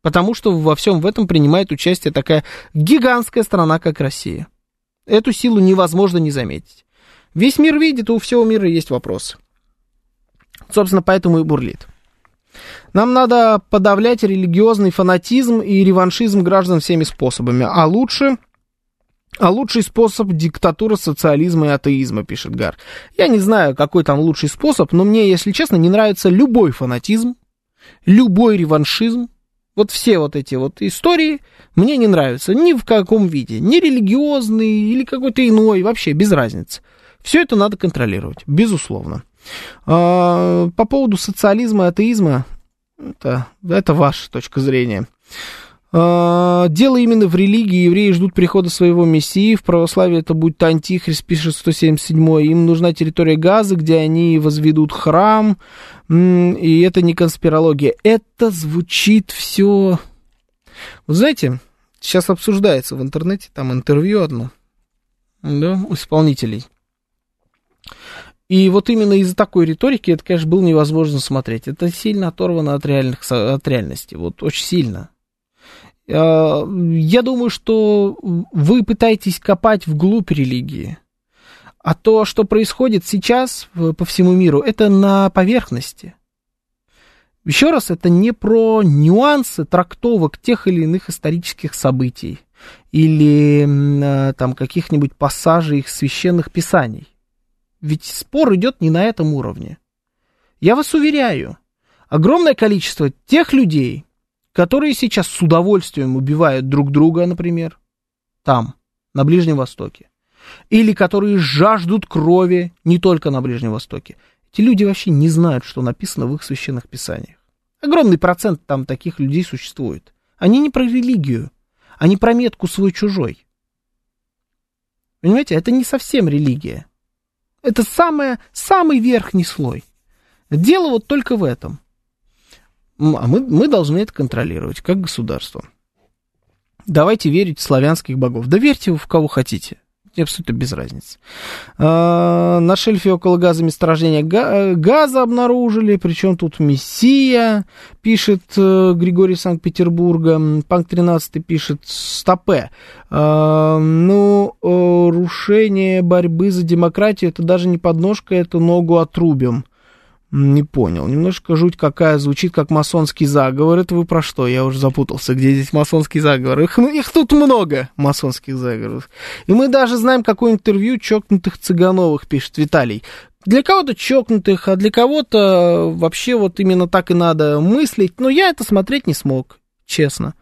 Потому что во всем в этом принимает участие такая гигантская страна, как Россия. Эту силу невозможно не заметить. Весь мир видит, у всего мира есть вопросы. Собственно, поэтому и бурлит. Нам надо подавлять религиозный фанатизм и реваншизм граждан всеми способами. А лучше... А лучший способ диктатура социализма и атеизма, пишет Гар. Я не знаю, какой там лучший способ, но мне, если честно, не нравится любой фанатизм, любой реваншизм. Вот все вот эти вот истории мне не нравятся ни в каком виде. Ни религиозный или какой-то иной, вообще без разницы. Все это надо контролировать, безусловно. А, по поводу социализма и атеизма, это, это ваша точка зрения. А, дело именно в религии. Евреи ждут прихода своего мессии. В православии это будет антихрист, пишет 177 Им нужна территория Газа, где они возведут храм. И это не конспирология. Это звучит все... Вы знаете, сейчас обсуждается в интернете, там интервью одно, да, у исполнителей. И вот именно из-за такой риторики это, конечно, было невозможно смотреть. Это сильно оторвано от, реальных, от реальности, вот очень сильно. А, я думаю, что вы пытаетесь копать вглубь религии. А то, что происходит сейчас по всему миру, это на поверхности. Еще раз, это не про нюансы трактовок тех или иных исторических событий или э, там каких-нибудь пассажей их священных писаний. Ведь спор идет не на этом уровне. Я вас уверяю, огромное количество тех людей, которые сейчас с удовольствием убивают друг друга, например, там, на Ближнем Востоке, или которые жаждут крови не только на Ближнем Востоке, эти люди вообще не знают, что написано в их священных писаниях. Огромный процент там таких людей существует. Они не про религию, они про метку свой-чужой. Понимаете, это не совсем религия. Это самое, самый верхний слой. Дело вот только в этом. А мы, мы должны это контролировать, как государство. Давайте верить в славянских богов. Да верьте в кого хотите. Абсолютно без разницы. А, на шельфе около газа месторождения газа обнаружили, причем тут Мессия, пишет э, Григорий Санкт-Петербурга, Панк 13 пишет Стопе. А, ну, э, рушение борьбы за демократию, это даже не подножка, это ногу отрубим. Не понял. Немножко жуть какая звучит, как масонский заговор. Это вы про что? Я уже запутался. Где здесь масонский заговор? Их, их тут много, масонских заговоров. И мы даже знаем, какое интервью чокнутых Цыгановых, пишет Виталий. Для кого-то чокнутых, а для кого-то вообще вот именно так и надо мыслить. Но я это смотреть не смог, честно.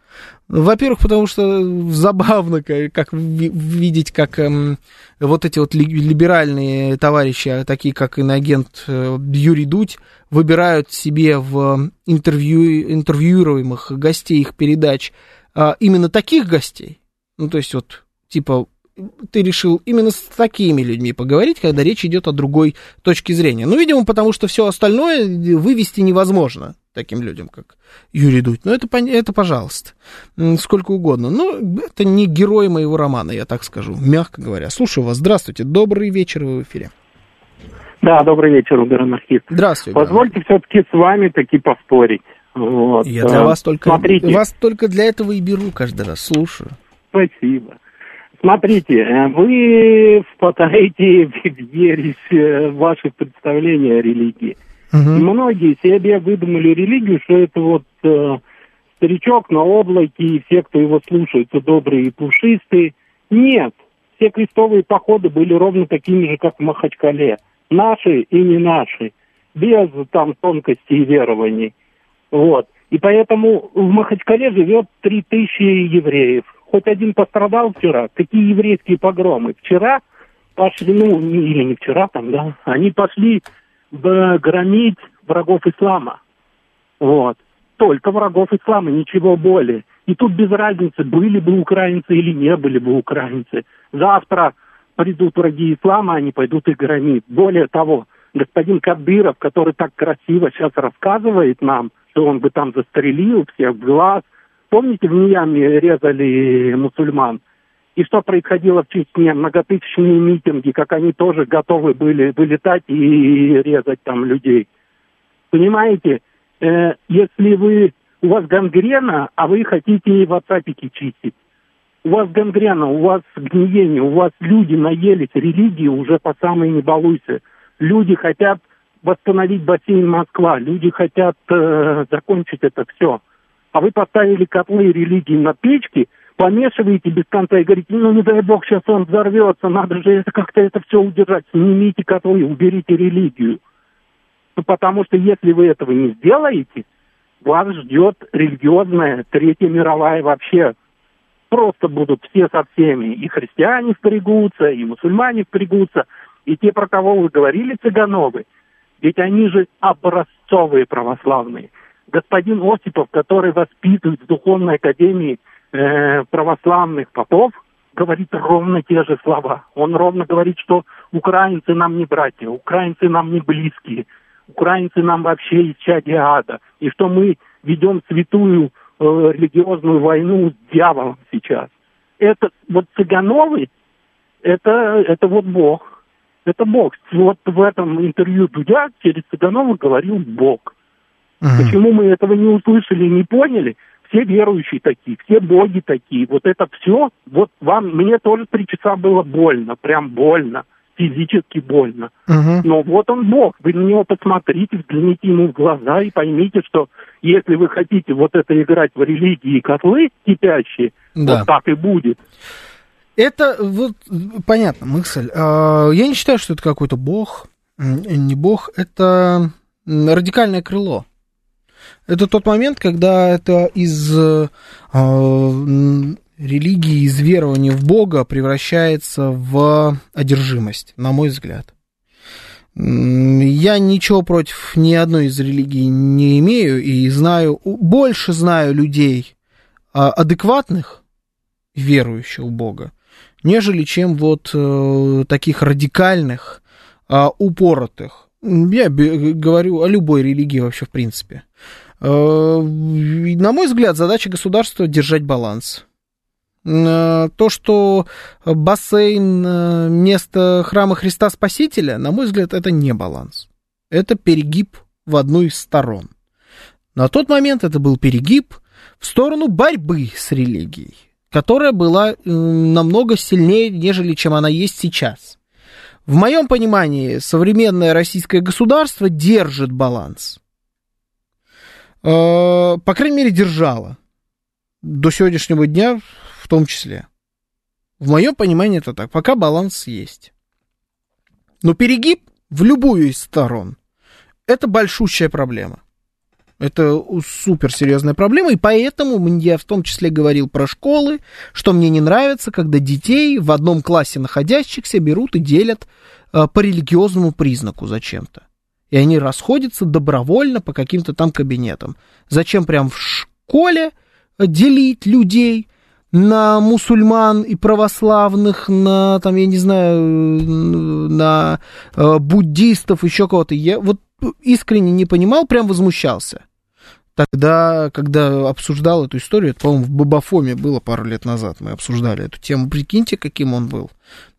Во-первых, потому что забавно, как видеть, как эм, вот эти вот либеральные товарищи, такие как иноагент э, Юрий Дудь, выбирают себе в интервью, интервьюируемых гостей их передач э, именно таких гостей. Ну, то есть вот, типа, ты решил именно с такими людьми поговорить, когда речь идет о другой точке зрения. Ну, видимо, потому что все остальное вывести невозможно таким людям, как Юрий Дудь. Ну, это, это пожалуйста, сколько угодно. Но это не герой моего романа, я так скажу, мягко говоря. Слушаю вас. Здравствуйте. Добрый вечер, вы в эфире. Да, добрый вечер, Угар-Анархист. Здравствуйте. Позвольте все-таки с вами таки поспорить. Вот. Я для вас только, Смотрите. вас только для этого и беру каждый раз. Слушаю. Спасибо. Смотрите, э, вы впадаете в ересь в ваших представлениях о религии. Угу. Многие себе выдумали религию, что это вот э, старичок на облаке, и все, кто его слушает, то добрые и пушистые. Нет, все крестовые походы были ровно такими же, как в Махачкале. Наши и не наши, без там тонкостей и верований. Вот. И поэтому в Махачкале живет три тысячи евреев хоть один пострадал вчера. Какие еврейские погромы? Вчера пошли, ну, или не вчера там, да, они пошли громить врагов ислама. Вот. Только врагов ислама, ничего более. И тут без разницы, были бы украинцы или не были бы украинцы. Завтра придут враги ислама, они пойдут и громить. Более того, господин Кадыров, который так красиво сейчас рассказывает нам, что он бы там застрелил всех в глаз – Помните, в Нияме резали мусульман? И что происходило в Чечне? Многотысячные митинги, как они тоже готовы были вылетать и резать там людей. Понимаете, э, если вы, у вас гангрена, а вы хотите в отцапике чистить, у вас гангрена, у вас гниение, у вас люди наелись религии уже по самой не балуйся. Люди хотят восстановить бассейн Москва, люди хотят э, закончить это все а вы поставили котлы религии на печки, помешиваете без конца и говорите, ну не дай бог, сейчас он взорвется, надо же это как-то это все удержать, снимите котлы, уберите религию. Ну, потому что если вы этого не сделаете, вас ждет религиозная Третья мировая вообще. Просто будут все со всеми. И христиане впрягутся, и мусульмане впрягутся, и те, про кого вы говорили, цыгановы. Ведь они же образцовые православные господин Осипов, который воспитывает в Духовной Академии э, православных попов, говорит ровно те же слова. Он ровно говорит, что украинцы нам не братья, украинцы нам не близкие, украинцы нам вообще из чади ада, и что мы ведем святую э, религиозную войну с дьяволом сейчас. Это вот Цыгановы, это, это вот Бог. Это Бог. Вот в этом интервью Дудя через Цыганова говорил Бог. Угу. Почему мы этого не услышали, не поняли? Все верующие такие, все боги такие. Вот это все, вот вам, мне тоже три часа было больно, прям больно. физически больно. Мгм. Но вот он Бог, вы на него посмотрите, взгляните ему в глаза и поймите, что если вы хотите вот это играть в религии котлы кипящие, Да. вот так и будет. Это вот понятно, мысль. А, Я не считаю, что это какой-то бог, не бог, это радикальное крыло. Это тот момент, когда это из э, религии, из верования в Бога превращается в одержимость, на мой взгляд. Я ничего против ни одной из религий не имею и знаю, больше знаю людей а, адекватных, верующих в Бога, нежели чем вот э, таких радикальных, а, упоротых. Я говорю о любой религии вообще в принципе. Э, на мой взгляд, задача государства держать баланс. Э, То, что бассейн э, место храма Христа Спасителя, на мой взгляд, это не баланс. Это перегиб в одну из сторон. На тот момент это был перегиб в сторону борьбы с религией, которая была намного сильнее, нежели чем она есть сейчас. В моем понимании, современное российское государство держит баланс. Э, По крайней мере, держало. До сегодняшнего дня в том числе. В моем понимании это так. Пока баланс есть. Но перегиб в любую из сторон – это большущая проблема. Это суперсерьезная проблема, и поэтому я в том числе говорил про школы, что мне не нравится, когда детей в одном классе находящихся берут и делят э, по религиозному признаку зачем-то. И они расходятся добровольно по каким-то там кабинетам. Зачем прям в школе делить людей на мусульман и православных, на, там, я не знаю, на э, буддистов, еще кого-то. Я вот искренне не понимал, прям возмущался. Тогда, когда обсуждал эту историю, это, по-моему, в Бабафоме было пару лет назад, мы обсуждали эту тему. Прикиньте, каким он был.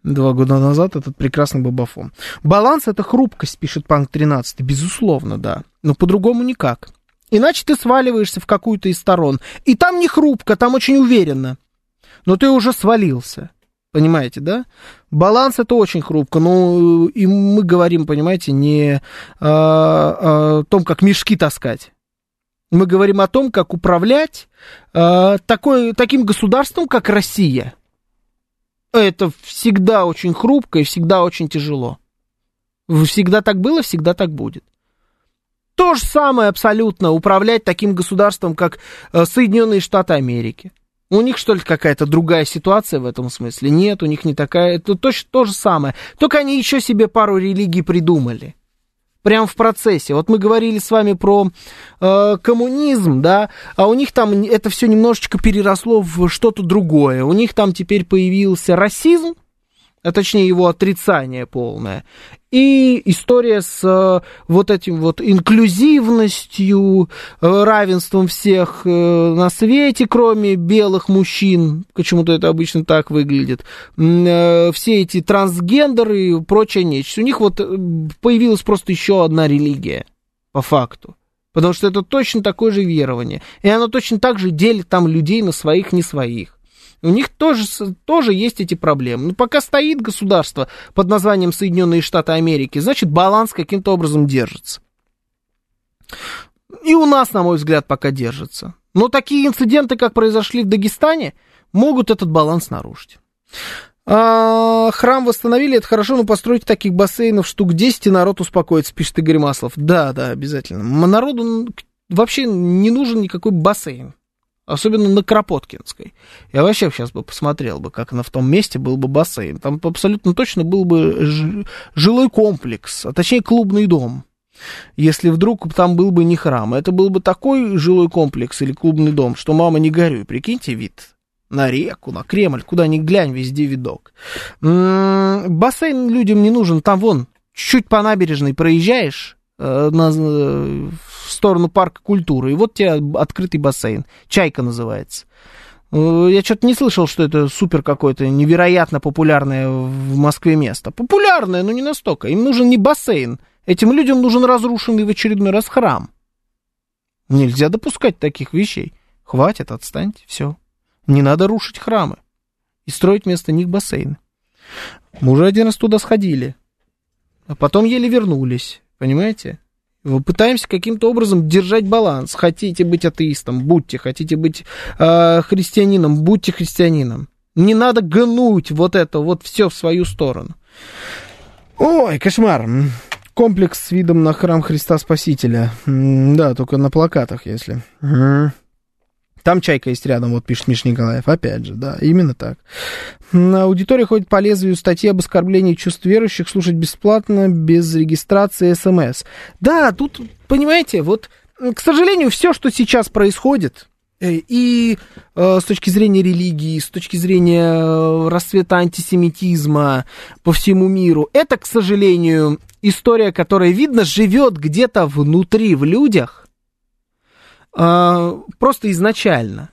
Два года назад этот прекрасный Бабафом. Баланс — это хрупкость, пишет Панк 13, безусловно, да. Но по-другому никак. Иначе ты сваливаешься в какую-то из сторон. И там не хрупко, там очень уверенно. Но ты уже свалился. Понимаете, да? Баланс это очень хрупко. Ну, и мы говорим, понимаете, не о, о том, как мешки таскать. Мы говорим о том, как управлять э, такой, таким государством, как Россия. Это всегда очень хрупко и всегда очень тяжело. Всегда так было, всегда так будет. То же самое абсолютно управлять таким государством, как э, Соединенные Штаты Америки. У них, что ли, какая-то другая ситуация в этом смысле? Нет, у них не такая. Это точно то же самое. Только они еще себе пару религий придумали. Прямо в процессе. Вот мы говорили с вами про э, коммунизм, да, а у них там это все немножечко переросло в что-то другое. У них там теперь появился расизм, а точнее его отрицание полное. И история с э, вот этим вот инклюзивностью, э, равенством всех э, на свете, кроме белых мужчин, почему-то это обычно так выглядит, все эти трансгендеры и прочее нечто. У них вот появилась просто еще одна религия, по факту. Потому что это точно такое же верование. И оно точно так же делит там людей на своих, не своих. У них тоже, тоже есть эти проблемы. Но пока стоит государство под названием Соединенные Штаты Америки, значит баланс каким-то образом держится. И у нас, на мой взгляд, пока держится. Но такие инциденты, как произошли в Дагестане, могут этот баланс нарушить. А, храм восстановили, это хорошо, но постройте таких бассейнов штук 10, и народ успокоится, пишет Игорь Маслов. Да, да, обязательно. Народу вообще не нужен никакой бассейн. Особенно на Кропоткинской. Я вообще сейчас бы посмотрел бы, как на в том месте был бы бассейн. Там абсолютно точно был бы жилой комплекс, а точнее клубный дом. Если вдруг там был бы не храм. Это был бы такой жилой комплекс или клубный дом, что мама не горюй. Прикиньте вид на реку, на Кремль, куда ни глянь, везде видок. М-м, бассейн людям не нужен. Там вон, чуть по набережной проезжаешь, на, в сторону парка культуры. И вот тебе открытый бассейн. Чайка называется. Я что-то не слышал, что это супер какое-то невероятно популярное в Москве место. Популярное, но не настолько. Им нужен не бассейн. Этим людям нужен разрушенный в очередной раз храм. Нельзя допускать таких вещей. Хватит, отстаньте, все. Не надо рушить храмы и строить вместо них бассейны. Мы уже один раз туда сходили, а потом еле вернулись, понимаете? Мы пытаемся каким-то образом держать баланс. Хотите быть атеистом, будьте. Хотите быть э, христианином, будьте христианином. Не надо гнуть вот это вот все в свою сторону. Ой, кошмар. Комплекс с видом на храм Христа Спасителя. Да, только на плакатах, если. Там чайка есть рядом, вот пишет Миш Николаев. Опять же, да, именно так. На аудитории ходит по лезвию статьи об оскорблении чувств верующих, слушать бесплатно, без регистрации СМС. Да, тут, понимаете, вот, к сожалению, все, что сейчас происходит, э, и э, с точки зрения религии, с точки зрения э, расцвета антисемитизма по всему миру, это, к сожалению, история, которая, видно, живет где-то внутри, в людях, просто изначально.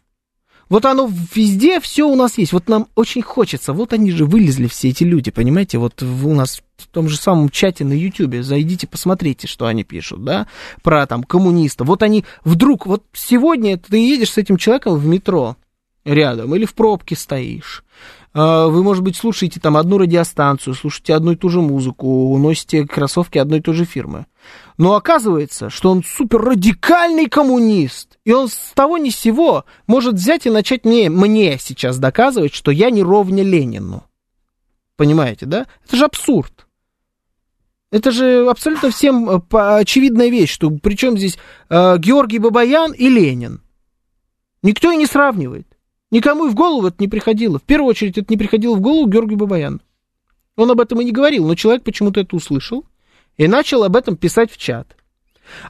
Вот оно везде, все у нас есть. Вот нам очень хочется. Вот они же вылезли, все эти люди, понимаете? Вот у нас в том же самом чате на Ютьюбе. Зайдите, посмотрите, что они пишут, да? Про там коммунистов. Вот они вдруг, вот сегодня ты едешь с этим человеком в метро рядом или в пробке стоишь. А, вы, может быть, слушаете там одну радиостанцию, слушаете одну и ту же музыку, носите кроссовки одной и той же фирмы. Но оказывается, что он супер радикальный коммунист. И он с того ни с сего может взять и начать мне, мне сейчас доказывать, что я не ровня Ленину. Понимаете, да? Это же абсурд. Это же абсолютно всем э, очевидная вещь, что причем здесь э, Георгий Бабаян и Ленин. Никто и не сравнивает. Никому и в голову это не приходило. В первую очередь это не приходило в голову Георгию Бабаяну. Он об этом и не говорил, но человек почему-то это услышал и начал об этом писать в чат.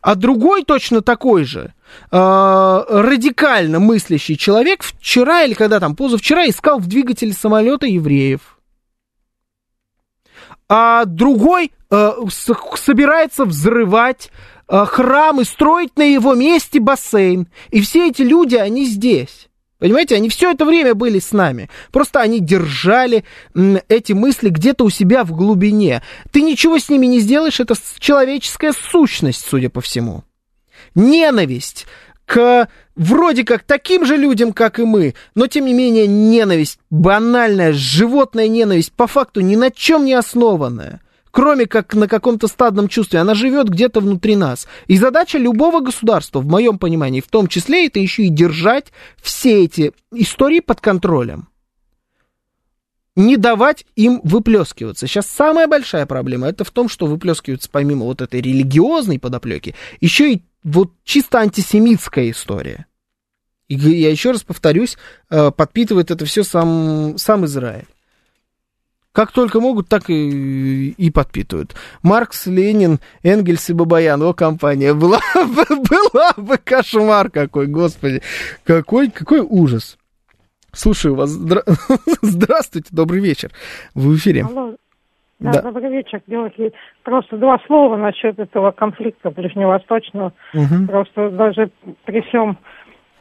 А другой точно такой же э, радикально мыслящий человек вчера или когда там позавчера искал в двигателе самолета евреев. А другой э, собирается взрывать э, храм и строить на его месте бассейн. И все эти люди, они здесь. Понимаете, они все это время были с нами. Просто они держали эти мысли где-то у себя в глубине. Ты ничего с ними не сделаешь, это человеческая сущность, судя по всему. Ненависть к вроде как таким же людям, как и мы, но тем не менее ненависть, банальная животная ненависть, по факту ни на чем не основанная кроме как на каком-то стадном чувстве, она живет где-то внутри нас. И задача любого государства, в моем понимании, в том числе, это еще и держать все эти истории под контролем. Не давать им выплескиваться. Сейчас самая большая проблема это в том, что выплескиваются помимо вот этой религиозной подоплеки, еще и вот чисто антисемитская история. И я еще раз повторюсь, э, подпитывает это все сам, сам Израиль. Как только могут, так и, и подпитывают. Маркс, Ленин, Энгельс и Бабаян. О, компания. Была, была бы кошмар какой, господи. Какой, какой ужас. Слушаю вас. Здра... Здравствуйте, добрый вечер. Вы в эфире. Алло. Да, да. добрый вечер. Делайте просто два слова насчет этого конфликта ближневосточного. Угу. Просто даже при всем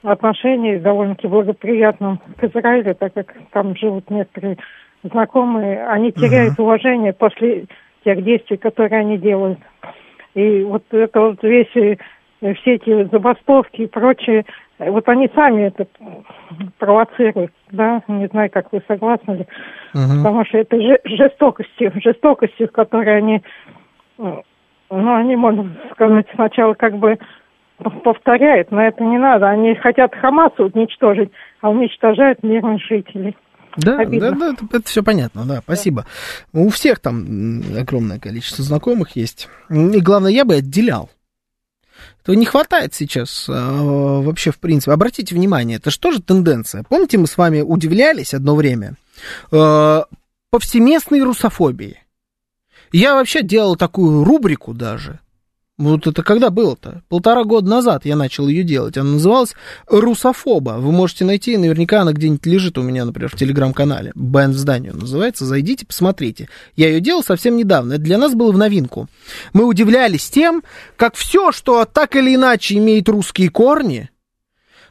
отношении довольно-таки благоприятном к Израилю, так как там живут некоторые знакомые, они теряют uh-huh. уважение после тех действий, которые они делают. И вот это вот весь, э, все эти забастовки и прочее, вот они сами это провоцируют, да, не знаю, как вы согласны ли, uh-huh. потому что это жестокостью, жестокостью, которой они, ну, они, можно сказать, сначала как бы повторяют, но это не надо. Они хотят Хамаса уничтожить, а уничтожают мирных жителей. Да, да, да, это, все понятно, да, спасибо. Да. У всех там огромное количество знакомых есть. И главное, я бы отделял. То не хватает сейчас а, вообще, в принципе. Обратите внимание, это же тенденция? Помните, мы с вами удивлялись одно время а, повсеместной русофобии. Я вообще делал такую рубрику даже вот это когда было-то? Полтора года назад я начал ее делать. Она называлась «Русофоба». Вы можете найти, наверняка она где-нибудь лежит у меня, например, в телеграм-канале. Бен в здании называется. Зайдите, посмотрите. Я ее делал совсем недавно. Это для нас было в новинку. Мы удивлялись тем, как все, что так или иначе имеет русские корни,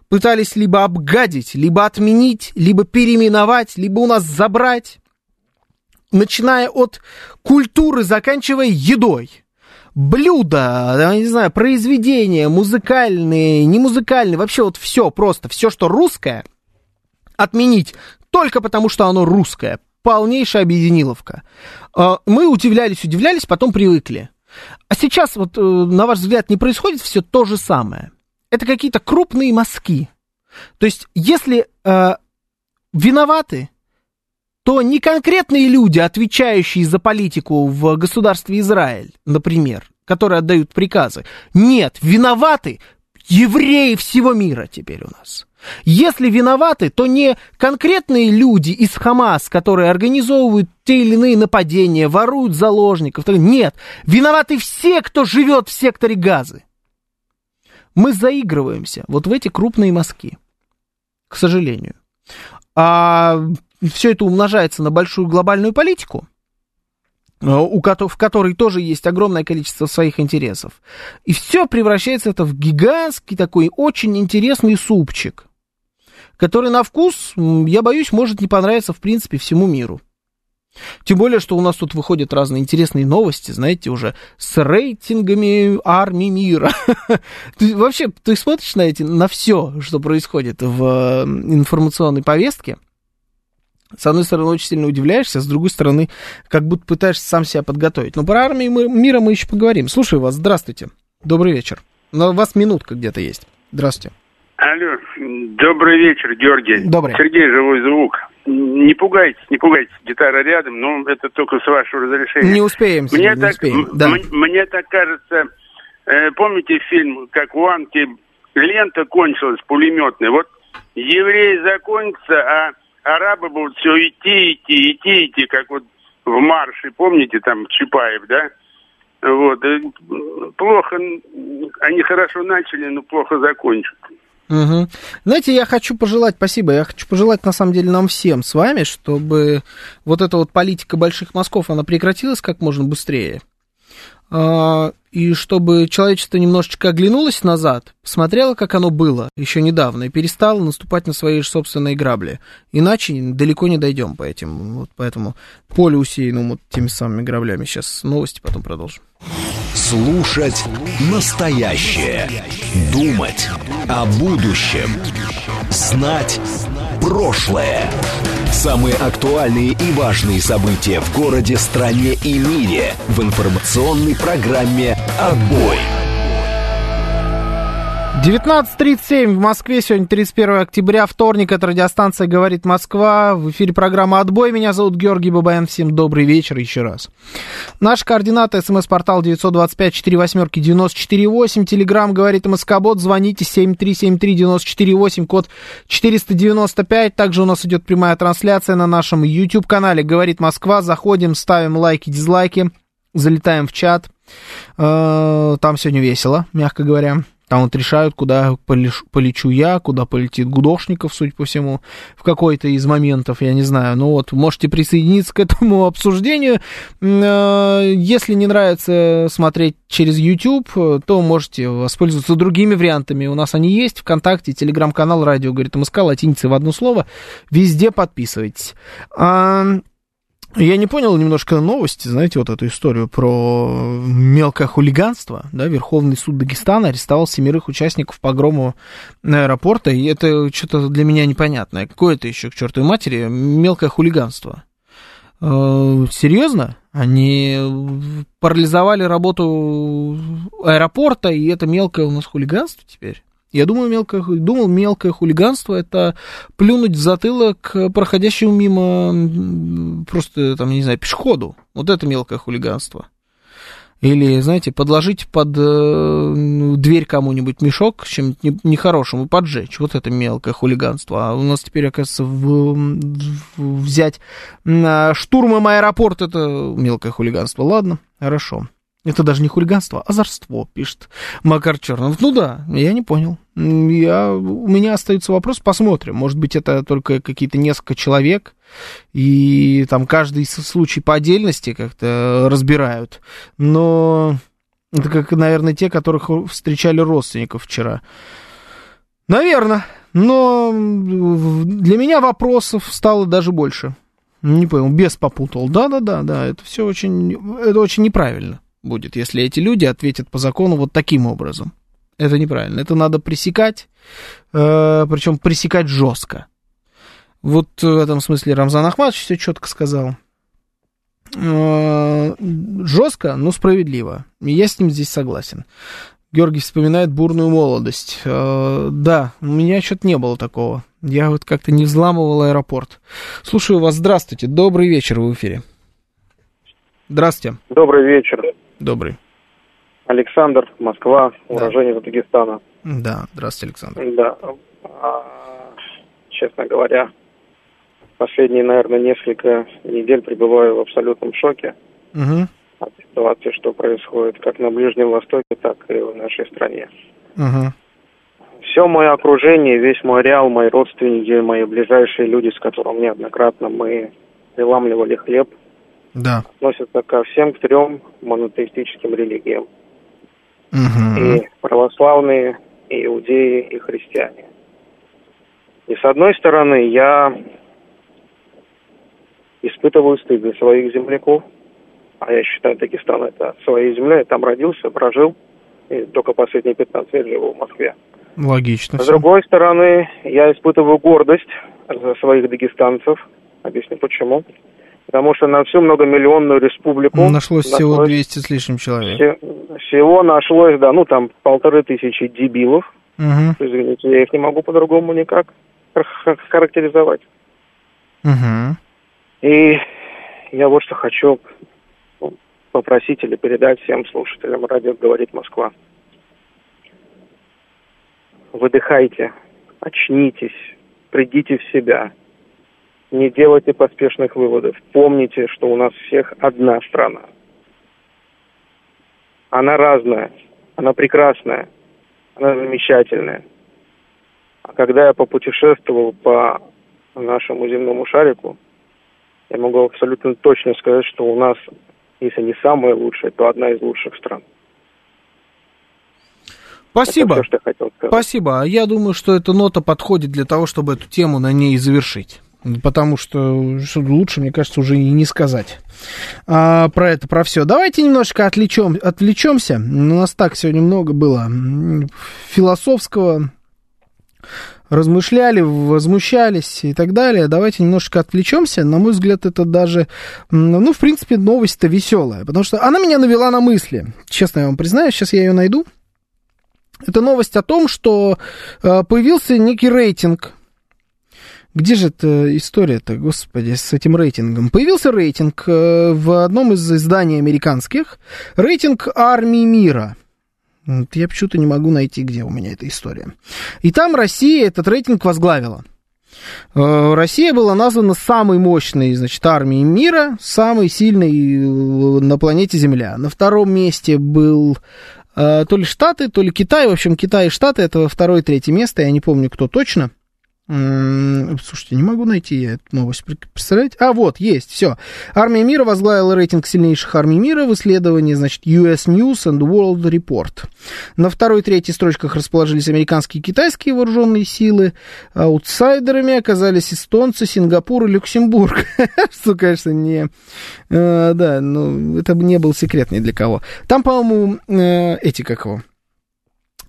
пытались либо обгадить, либо отменить, либо переименовать, либо у нас забрать. Начиная от культуры, заканчивая едой – блюда, не знаю, произведения, музыкальные, не музыкальные, вообще вот все просто, все, что русское, отменить только потому, что оно русское. полнейшая объединиловка. Э, мы удивлялись, удивлялись, потом привыкли. А сейчас, вот, э, на ваш взгляд, не происходит все то же самое? Это какие-то крупные мазки. То есть, если э, виноваты, то не конкретные люди, отвечающие за политику в государстве Израиль, например, которые отдают приказы. Нет, виноваты евреи всего мира теперь у нас. Если виноваты, то не конкретные люди из Хамас, которые организовывают те или иные нападения, воруют заложников. Нет, виноваты все, кто живет в секторе газы. Мы заигрываемся вот в эти крупные мазки, к сожалению. А все это умножается на большую глобальную политику, у в которой тоже есть огромное количество своих интересов. И все превращается это в гигантский такой очень интересный супчик, который на вкус, я боюсь, может не понравиться в принципе всему миру. Тем более, что у нас тут выходят разные интересные новости, знаете, уже с рейтингами армии мира. вообще, ты смотришь на, эти, на все, что происходит в информационной повестке, с одной стороны, очень сильно удивляешься, с другой стороны, как будто пытаешься сам себя подготовить. Но про армию мы, мира мы еще поговорим. Слушаю вас, здравствуйте. Добрый вечер. Но у вас минутка где-то есть. Здравствуйте. Алло, добрый вечер, Георгий. Добрый. Сергей, живой звук. Не пугайтесь, не пугайтесь, гитара рядом, но это только с вашего разрешения. Не успеем, Сергей, мне не так, успеем. Да. Мне так кажется, э, помните фильм, как у Анки лента кончилась пулеметная? Вот евреи закончатся, а арабы будут все идти, идти, идти, идти, как вот в марше, помните, там Чапаев, да? Вот. Плохо, они хорошо начали, но плохо закончат. Угу. Знаете, я хочу пожелать, спасибо, я хочу пожелать, на самом деле, нам всем с вами, чтобы вот эта вот политика больших мазков, она прекратилась как можно быстрее. А, и чтобы человечество немножечко оглянулось назад, посмотрело, как оно было еще недавно, и перестало наступать на свои же собственные грабли. Иначе далеко не дойдем по этим, вот по этому полю усеянному вот теми самыми граблями. Сейчас новости, потом продолжим. Слушать настоящее. Думать о будущем. Знать прошлое. Самые актуальные и важные события в городе, стране и мире в информационной программе «Отбой». 19.37 в Москве, сегодня 31 октября, вторник, это радиостанция «Говорит Москва», в эфире программа «Отбой», меня зовут Георгий Бабаян, всем добрый вечер еще раз. Наш координаты, смс-портал 925-48-94-8, телеграмм «Говорит МСК-бот», звоните 7373-94-8, код 495, также у нас идет прямая трансляция на нашем YouTube-канале «Говорит Москва», заходим, ставим лайки, дизлайки, залетаем в чат, э, там сегодня весело, мягко говоря. Там вот решают, куда полечу я, куда полетит Гудошников, судя по всему, в какой-то из моментов, я не знаю. Ну вот, можете присоединиться к этому обсуждению. Э, если не нравится смотреть через YouTube, то можете воспользоваться другими вариантами. У нас они есть. ВКонтакте, телеграм-канал «Радио говорит МСК», латиницей в одно слово. Везде подписывайтесь. Я не понял немножко новости, знаете, вот эту историю про мелкое хулиганство. Да, Верховный суд Дагестана арестовал семерых участников погрома аэропорта, и это что-то для меня непонятное. Какое это еще, к чертовой матери, мелкое хулиганство? Э, серьезно? Они парализовали работу аэропорта, и это мелкое у нас хулиганство теперь? Я думаю, мелкое, думал, мелкое хулиганство это плюнуть в затылок проходящему мимо просто, там, не знаю, пешеходу. Вот это мелкое хулиганство. Или, знаете, подложить под э, дверь кому-нибудь мешок с чем-нибудь нехорошим и поджечь. Вот это мелкое хулиганство. А у нас теперь, оказывается, в, в, взять э, штурмом аэропорт это мелкое хулиганство. Ладно, хорошо. Это даже не хулиганство, а озорство, пишет Макар Чернов. Ну да, я не понял. Я, у меня остается вопрос, посмотрим. Может быть, это только какие-то несколько человек, и там каждый случай по отдельности как-то разбирают. Но это как, наверное, те, которых встречали родственников вчера. Наверное. Но для меня вопросов стало даже больше. Не понял, без попутал. Да-да-да, да, это все очень, это очень неправильно будет, если эти люди ответят по закону вот таким образом. Это неправильно. Это надо пресекать, э, причем пресекать жестко. Вот в этом смысле Рамзан Ахматович все четко сказал. Э, Жестко, но справедливо. Я с ним здесь согласен. Георгий вспоминает бурную молодость. Э, да, у меня что-то не было такого. Я вот как-то не взламывал аэропорт. Слушаю вас. Здравствуйте. Добрый вечер в эфире. Здравствуйте. Добрый вечер. Добрый. Александр, Москва, уроженец Дагестана. Да, здравствуйте, Александр. Да. А, честно говоря, последние, наверное, несколько недель пребываю в абсолютном шоке Угу. от ситуации, что происходит как на Ближнем Востоке, так и в нашей стране. Угу. Все мое окружение, весь мой реал, мои родственники, мои ближайшие люди, с которыми неоднократно мы приламливали хлеб, Да. относятся ко всем трем монотеистическим религиям. Угу. И православные, и иудеи, и христиане. И с одной стороны, я испытываю стыд за своих земляков, а я считаю, Дагестан это своя земля, я там родился, прожил, и только последние 15 лет живу в Москве. Логично. С всё. другой стороны, я испытываю гордость за своих дагестанцев. Объясню почему. Потому что на всю многомиллионную республику... Нашлось всего нашлось 200 с лишним человек. все- всего нашлось, да, ну там полторы тысячи дебилов. Угу. Извините, я их не могу по-другому никак хар- характеризовать. Угу. И я вот что хочу ну, попросить или передать всем слушателям радио «Говорит Москва». Выдыхайте, очнитесь, придите в себя. Не делайте поспешных выводов. Помните, что у нас всех одна страна. Она разная, она прекрасная, она замечательная. А когда я попутешествовал по нашему земному шарику, я могу абсолютно точно сказать, что у нас, если не самая лучшая, то одна из лучших стран. Спасибо. Это все, что я хотел сказать. Спасибо. А Я думаю, что эта нота подходит для того, чтобы эту тему на ней завершить. Потому что, лучше, мне кажется, уже и не сказать а, про это, про все. Давайте немножко отвлечем, отвлечемся. У нас так сегодня много было философского. Размышляли, возмущались и так далее. Давайте немножко отвлечемся. На мой взгляд, это даже, ну, в принципе, новость-то веселая. Потому что она меня навела на мысли. Честно я вам признаюсь, сейчас я ее найду. Это новость о том, что э, появился некий рейтинг. Где же эта история-то, господи, с этим рейтингом? Появился рейтинг э, в одном из изданий американских. Рейтинг армии мира. Я почему-то не могу найти, где у меня эта история. И там Россия этот рейтинг возглавила. Э, Россия была названа самой мощной, значит, армией мира, самой сильной э, на планете Земля. На втором месте был то ли Штаты, то ли Китай. В общем, Китай и Штаты это второе и третье место. Я не помню, кто точно. Слушайте, не могу найти я эту новость. Пр- Представляете? А, вот, есть, все. Армия мира возглавила рейтинг сильнейших армий мира в исследовании, значит, US News and World Report. На второй и третьей строчках расположились американские и китайские вооруженные силы. Аутсайдерами оказались эстонцы, Сингапур и Люксембург. Что, конечно, не... э, Да, ну, это бы не был секрет ни для кого. Там, по-моему, э, эти, как его,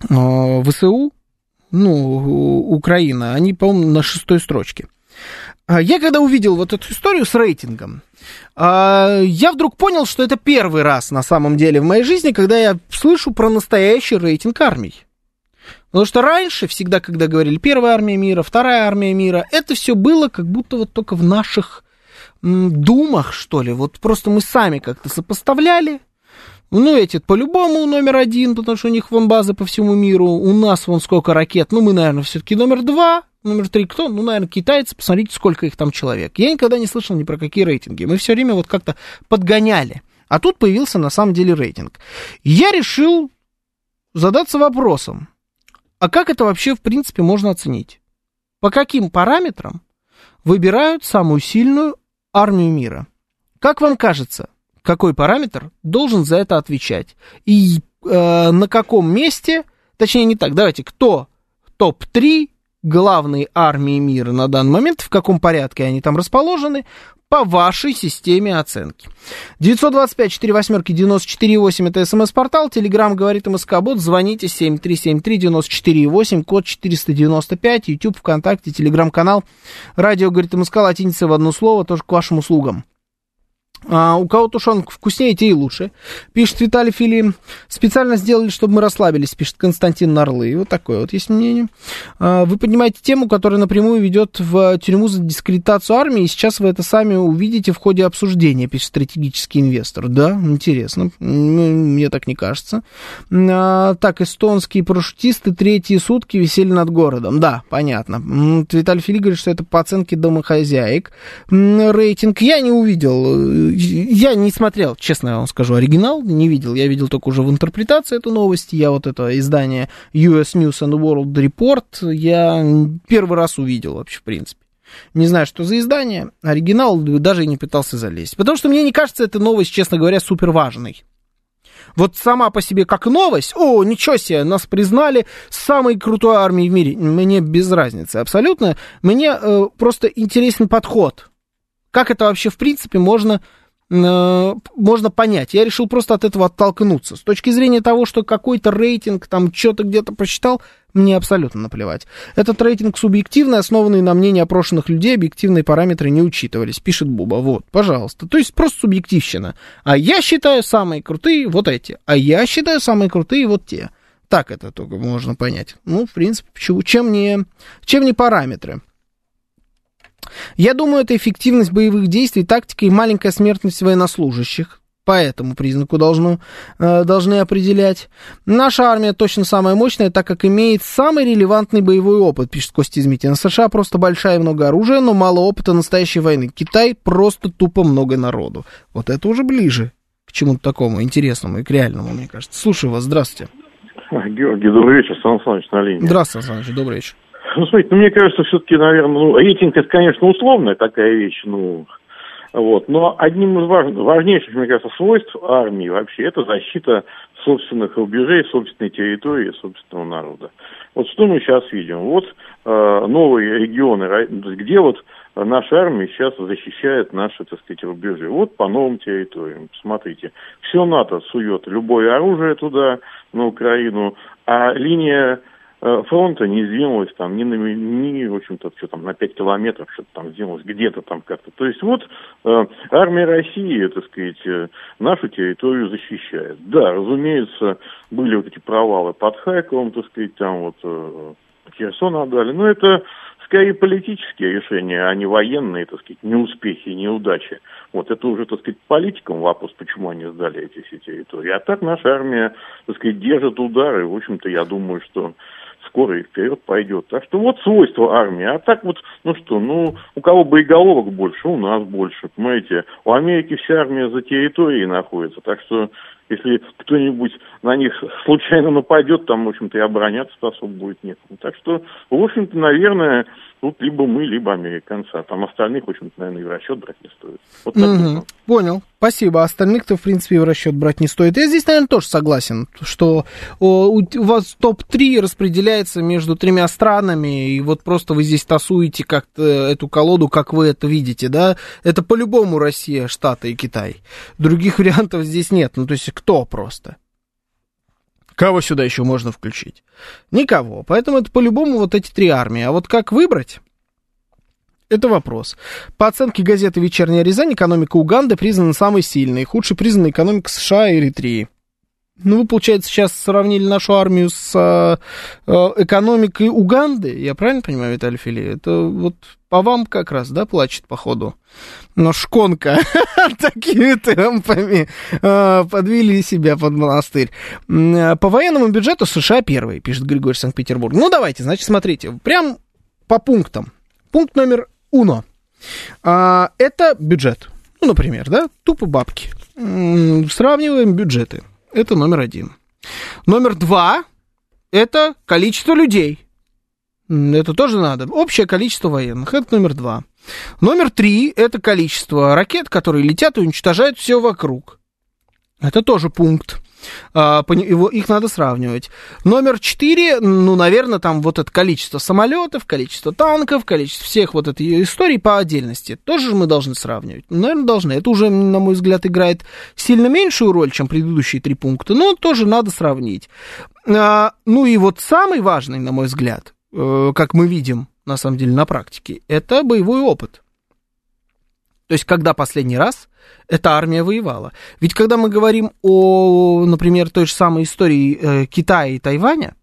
э, ВСУ, ну, Украина, они, по-моему, на шестой строчке. А Я когда увидел вот эту историю с рейтингом, а, я вдруг понял, что это первый раз на самом деле в моей жизни, когда я слышу про настоящий рейтинг армий. Потому что раньше, всегда, когда говорили первая армия мира, вторая армия мира, это все было как будто вот только в наших думах, что ли. Вот просто мы сами как-то сопоставляли. Ну, эти по-любому номер один, потому что у них вон базы по всему миру. У нас вон сколько ракет. Ну, мы, наверное, все-таки номер два. Номер три кто? Ну, наверное, китайцы. Посмотрите, сколько их там человек. Я никогда не слышал ни про какие рейтинги. Мы все время вот как-то подгоняли. А тут появился на самом деле рейтинг. Я решил задаться вопросом, а как это вообще, в принципе, можно оценить? По каким параметрам выбирают самую сильную армию мира? Как вам кажется, какой параметр должен за это отвечать? И э, на каком месте, точнее не так, давайте, кто топ-3 главные армии мира на данный момент, в каком порядке они там расположены, по вашей системе оценки. 925-48-94-8 это смс-портал, телеграмм говорит МСК-бот, звоните 7373-94-8, код 495, YouTube, ВКонтакте, телеграм-канал, радио говорит МСК, латиница в одно слово, тоже к вашим услугам. А, у кого тушенка вкуснее, те и лучше. Пишет Виталий Филим. Специально сделали, чтобы мы расслабились, пишет Константин Нарлы. Вот такое вот есть мнение. А, вы поднимаете тему, которая напрямую ведет в тюрьму за дискредитацию армии, и сейчас вы это сами увидите в ходе обсуждения, пишет стратегический инвестор. Да, интересно. Мне так не кажется. А, так, эстонские парашютисты третьи сутки висели над городом. Да, понятно. Виталий Филим говорит, что это по оценке домохозяек. Рейтинг я не увидел я не смотрел, честно вам скажу, оригинал, не видел. Я видел только уже в интерпретации эту новость. Я вот это издание US News and World Report я первый раз увидел вообще, в принципе. Не знаю, что за издание. Оригинал даже не пытался залезть. Потому что мне не кажется эта новость, честно говоря, супер важной. Вот сама по себе как новость, о, ничего себе, нас признали самой крутой армией в мире. Мне без разницы абсолютно. Мне э, просто интересен подход как это вообще, в принципе, можно, э, можно понять? Я решил просто от этого оттолкнуться. С точки зрения того, что какой-то рейтинг там что-то где-то посчитал, мне абсолютно наплевать. Этот рейтинг субъективный, основанный на мнении опрошенных людей, объективные параметры не учитывались, пишет Буба. Вот, пожалуйста. То есть просто субъективщина. А я считаю самые крутые вот эти. А я считаю самые крутые вот те. Так это только можно понять. Ну, в принципе, почему, чем не, чем не параметры. Я думаю, это эффективность боевых действий, тактика и маленькая смертность военнослужащих. По этому признаку должно, э, должны определять. Наша армия точно самая мощная, так как имеет самый релевантный боевой опыт, пишет Костя Измитин. США просто большая и много оружия, но мало опыта настоящей войны. Китай просто тупо много народу. Вот это уже ближе к чему-то такому интересному и к реальному, мне кажется. Слушаю вас, здравствуйте. Георгий, добрый вечер, Сан Саныч на линии. Здравствуйте, Сан Саныч, добрый вечер. Ну, смотрите, ну, мне кажется, все-таки, наверное, ну, рейтинг это, конечно, условная такая вещь, ну, вот. Но одним из важ... важнейших, мне кажется, свойств армии вообще это защита собственных рубежей, собственной территории, собственного народа. Вот что мы сейчас видим? Вот э, новые регионы, где вот наша армия сейчас защищает наши, так сказать, рубежи. Вот по новым территориям. Смотрите, все НАТО сует любое оружие туда, на Украину, а линия фронта не сдвинулось там ни, на, ни в общем-то, что там, на 5 километров что-то там сдвинулось, где-то там как-то. То есть вот э, армия России, так сказать, э, нашу территорию защищает. Да, разумеется, были вот эти провалы под Харьковом, так сказать, там вот э, Херсон отдали, но это скорее политические решения, а не военные, так сказать, неуспехи, неудачи. Вот это уже, так сказать, политикам вопрос, почему они сдали эти все территории. А так наша армия, так сказать, держит удары. В общем-то, я думаю, что скоро и вперед пойдет. Так что вот свойства армии. А так вот, ну что, ну, у кого боеголовок больше, у нас больше, понимаете. У Америки вся армия за территорией находится, так что если кто-нибудь на них случайно нападет, там, в общем-то, и обороняться особо будет некому. Так что, в общем-то, наверное, тут либо мы, либо американцы. А там остальных, в общем-то, наверное, и в расчет брать не стоит. Вот угу. Понял. Спасибо. Остальных-то, в принципе, в расчет брать не стоит. Я здесь, наверное, тоже согласен, что у вас топ-3 распределяется между тремя странами, и вот просто вы здесь тасуете как-то эту колоду, как вы это видите, да? Это по-любому Россия, Штаты и Китай. Других вариантов здесь нет. Ну, то есть кто просто? Кого сюда еще можно включить? Никого. Поэтому это по-любому вот эти три армии. А вот как выбрать? Это вопрос. По оценке газеты «Вечерняя Рязань», экономика Уганды признана самой сильной. Худшей признана экономика США и Эритрии. Ну, вы, получается, сейчас сравнили нашу армию с э, экономикой Уганды, я правильно понимаю, Виталий Фили? Это вот по вам как раз, да, плачет, походу? Но шконка такими темпами э, подвели себя под монастырь. По военному бюджету США первый, пишет Григорий Санкт-Петербург. Ну, давайте, значит, смотрите, прям по пунктам. Пункт номер уно. А, это бюджет. Ну, например, да, тупо бабки. Сравниваем бюджеты. Это номер один. Номер два – это количество людей. Это тоже надо. Общее количество военных. Это номер два. Номер три – это количество ракет, которые летят и уничтожают все вокруг. Это тоже пункт. А, их надо сравнивать. Номер четыре, ну, наверное, там вот это количество самолетов, количество танков, количество всех вот этой истории по отдельности. Тоже мы должны сравнивать. Наверное, должны. Это уже, на мой взгляд, играет сильно меньшую роль, чем предыдущие три пункта, но тоже надо сравнить. А, ну и вот самый важный, на мой взгляд, э, как мы видим, на самом деле, на практике, это боевой опыт. То есть, когда последний раз эта армия воевала. Ведь когда мы говорим о, например, той же самой истории э, Китая и Тайваня,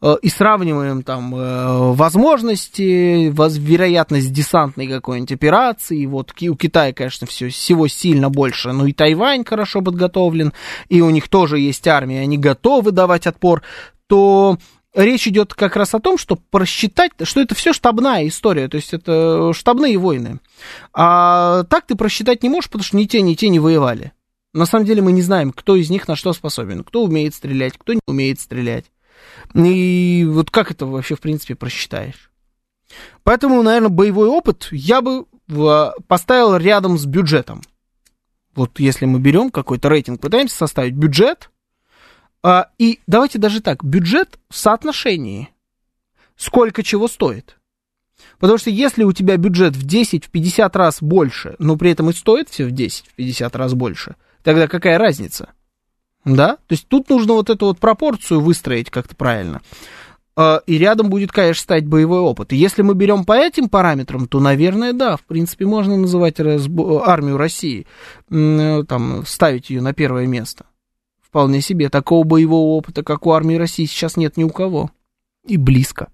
э, и сравниваем там э, возможности, воз, вероятность десантной какой-нибудь операции, вот у Китая, конечно, все, всего сильно больше, но и Тайвань хорошо подготовлен, и у них тоже есть армия, они готовы давать отпор, то речь идет как раз о том, что просчитать, что это все штабная история, то есть это штабные войны. А так ты просчитать не можешь, потому что ни те, ни те не воевали. На самом деле мы не знаем, кто из них на что способен, кто умеет стрелять, кто не умеет стрелять. И вот как это вообще, в принципе, просчитаешь? Поэтому, наверное, боевой опыт я бы поставил рядом с бюджетом. Вот если мы берем какой-то рейтинг, пытаемся составить бюджет, а, и давайте даже так, бюджет в соотношении. Сколько чего стоит. Потому что если у тебя бюджет в 10-50 в раз больше, но при этом и стоит все в 10-50 в раз больше, тогда какая разница? Да? То есть тут нужно вот эту вот пропорцию выстроить как-то правильно. А, и рядом будет, конечно, стать боевой опыт. И если мы берем по этим параметрам, то, наверное, да, в принципе, можно называть армию России, там, ставить ее на первое место. Вполне себе. Такого боевого опыта, как у армии России, сейчас нет ни у кого. И близко.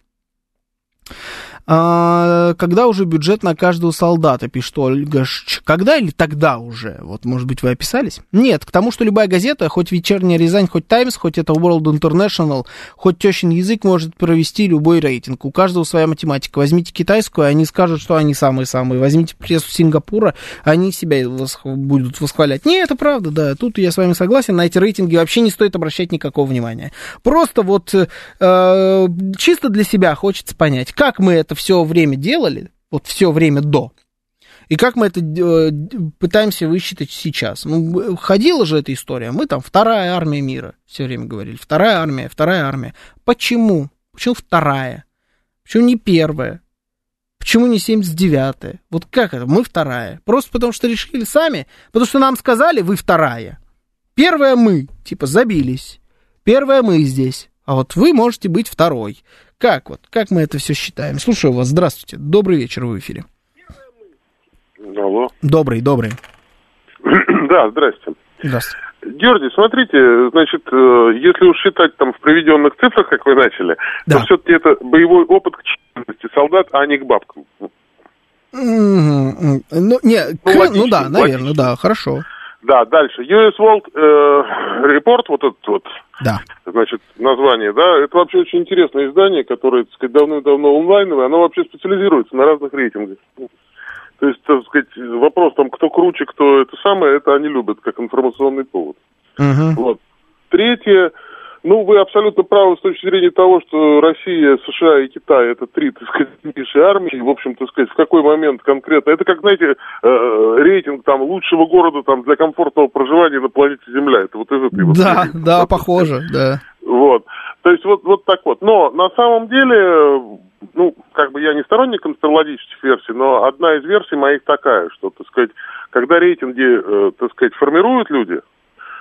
А, когда уже бюджет на каждого солдата, пишет Ольга Ш. Когда или тогда уже? Вот, может быть, вы описались? Нет, к тому, что любая газета, хоть «Вечерняя Рязань», хоть «Таймс», хоть это World International, хоть тещин язык может провести любой рейтинг. У каждого своя математика. Возьмите китайскую, они скажут, что они самые-самые. Возьмите прессу Сингапура, они себя восх... будут восхвалять. Не, это правда, да. Тут я с вами согласен. На эти рейтинги вообще не стоит обращать никакого внимания. Просто вот э, чисто для себя хочется понять, как мы это все время делали, вот все время до, и как мы это э, пытаемся высчитать сейчас? Ну, ходила же эта история. Мы там вторая армия мира, все время говорили. Вторая армия, вторая армия. Почему? Почему вторая? Почему не первая? Почему не 79-я? Вот как это? Мы вторая. Просто потому что решили сами? Потому что нам сказали, вы вторая. Первая мы, типа, забились. Первая мы здесь. А вот вы можете быть второй. Как вот, как мы это все считаем? Слушаю вас, здравствуйте, добрый вечер в эфире. Алло. Добрый, добрый. да, здрасте. Здравствуйте. Георгий, смотрите, значит, э, если уж считать там в приведенных цифрах, как вы начали, да. то все-таки это боевой опыт к численности солдат, а не к бабкам. Mm-hmm. Ну, не, ну, к, логично, ну да, наверное, логично. да, хорошо. Да, дальше. US World э, Report, вот этот вот, да. значит, название, да, это вообще очень интересное издание, которое, так сказать, давным-давно онлайновое, оно вообще специализируется на разных рейтингах. То есть, так сказать, вопрос там, кто круче, кто это самое, это они любят как информационный повод. Uh-huh. Вот. Третье, ну, вы абсолютно правы с точки зрения того, что Россия, США и Китай это три, так сказать, армии. В общем, так сказать, в какой момент конкретно. Это как, знаете, э, рейтинг там лучшего города там для комфортного проживания на планете Земля. Это вот из этой вот. Да, да, похоже, да. Вот. То есть вот, вот так вот. Но на самом деле, ну, как бы я не сторонник конспирологических версий, но одна из версий моих такая, что, так сказать, когда рейтинги, э, так сказать, формируют люди,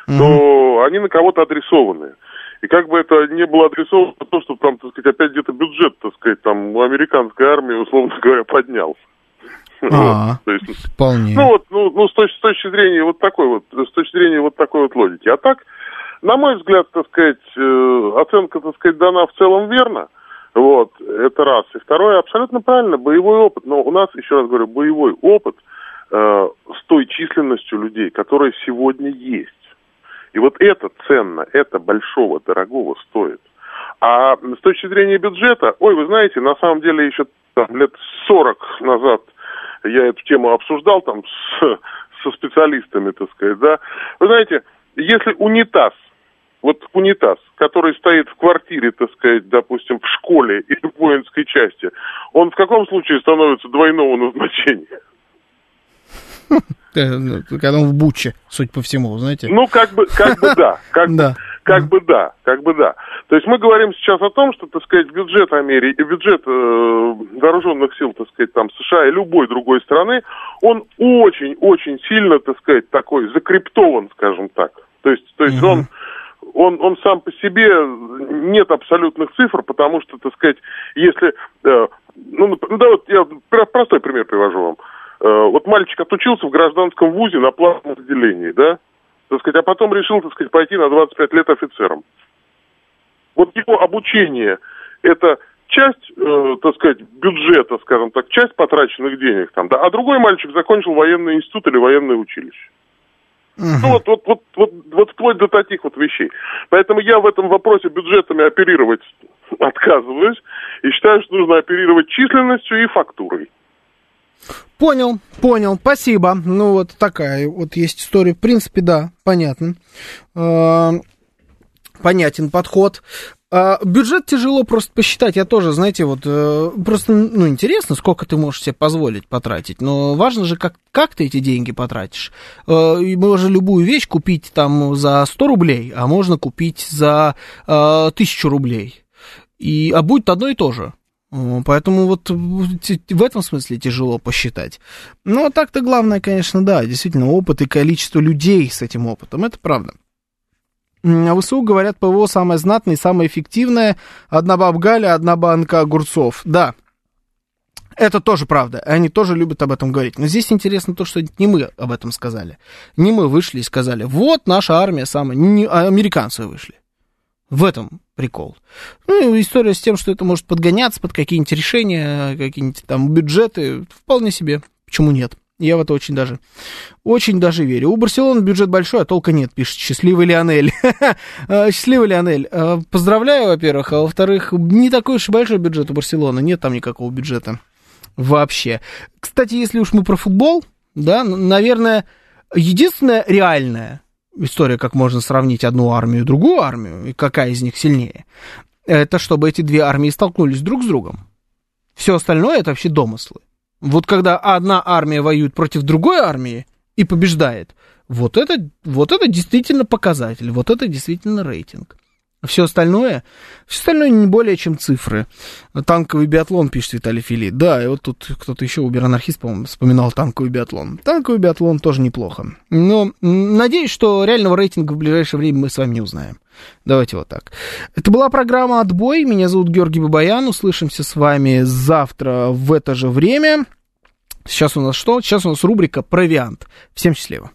mm-hmm. то они на кого-то адресованы. И как бы это не было адресовано, то, что там, так сказать, опять где-то бюджет, так сказать, там у американской армии, условно говоря, поднялся. А, вот, есть, вполне. Ну вот, ну, ну с, точки, с точки зрения вот такой вот, с точки зрения вот такой вот логики. А так, на мой взгляд, так сказать, э, оценка, так сказать, дана в целом верно. Вот, это раз. И второе, абсолютно правильно, боевой опыт. Но у нас, еще раз говорю, боевой опыт э, с той численностью людей, которая сегодня есть. И вот это ценно, это большого, дорогого стоит. А с точки зрения бюджета, ой, вы знаете, на самом деле еще там, лет 40 назад я эту тему обсуждал там с, со специалистами, так сказать, да. Вы знаете, если унитаз, вот унитаз, который стоит в квартире, так сказать, допустим, в школе или в воинской части, он в каком случае становится двойного назначения? Ну, когда он в Буче, судя по всему, знаете. Ну, как бы, как бы да, как, да. как бы да, как бы да. То есть мы говорим сейчас о том, что, так сказать, бюджет Америки, бюджет э, вооруженных сил, так сказать, там США и любой другой страны, он очень-очень сильно, так сказать, такой закриптован, скажем так. То есть, то есть он он, он сам по себе нет абсолютных цифр, потому что, так сказать, если... Э, ну, ну, да, вот я простой пример привожу вам. Э, вот мальчик отучился в гражданском вузе на платном отделении, да, так сказать, а потом решил, так сказать, пойти на 25 лет офицером. Вот его обучение – это часть, э, так сказать, бюджета, скажем так, часть потраченных денег там, да, а другой мальчик закончил военный институт или военное училище. Угу. Ну вот, вот, вот, вот, вот вплоть до таких вот вещей. Поэтому я в этом вопросе бюджетами оперировать отказываюсь и считаю, что нужно оперировать численностью и фактурой. Понял, понял, спасибо. Ну, вот такая вот есть история. В принципе, да, понятно. Э, понятен подход. А, бюджет тяжело просто посчитать. Я тоже, знаете, вот э, просто, ну, интересно, сколько ты можешь себе позволить потратить. Но важно же, как, как ты эти деньги потратишь. Э, можно любую вещь купить там за 100 рублей, а можно купить за э, 1000 рублей. И, а будет одно и то же. Поэтому вот в этом смысле тяжело посчитать. Но так-то главное, конечно, да, действительно, опыт и количество людей с этим опытом, это правда. А ВСУ говорят, ПВО самое знатное и самое эффективное. Одна баб Галя, одна банка огурцов. Да, это тоже правда. Они тоже любят об этом говорить. Но здесь интересно то, что не мы об этом сказали. Не мы вышли и сказали, вот наша армия самая... Не, а американцы вышли. В этом прикол. Ну, история с тем, что это может подгоняться под какие-нибудь решения, какие-нибудь там бюджеты, вполне себе. Почему нет? Я в это очень даже, очень даже верю. У Барселоны бюджет большой, а толка нет, пишет счастливый Лионель. А, счастливый Лионель. А, поздравляю, во-первых, а во-вторых, не такой уж и большой бюджет у Барселоны, нет там никакого бюджета вообще. Кстати, если уж мы про футбол, да, наверное, единственное реальное, история, как можно сравнить одну армию и другую армию, и какая из них сильнее, это чтобы эти две армии столкнулись друг с другом. Все остальное это вообще домыслы. Вот когда одна армия воюет против другой армии и побеждает, вот это, вот это действительно показатель, вот это действительно рейтинг. Все остальное, все остальное не более чем цифры. Танковый биатлон, пишет Виталий Фили. Да, и вот тут кто-то еще, убер-анархист, по-моему, вспоминал танковый биатлон. Танковый биатлон тоже неплохо. Но надеюсь, что реального рейтинга в ближайшее время мы с вами не узнаем. Давайте вот так. Это была программа «Отбой». Меня зовут Георгий Бабаян. Услышимся с вами завтра в это же время. Сейчас у нас что? Сейчас у нас рубрика «Провиант». Всем счастливо.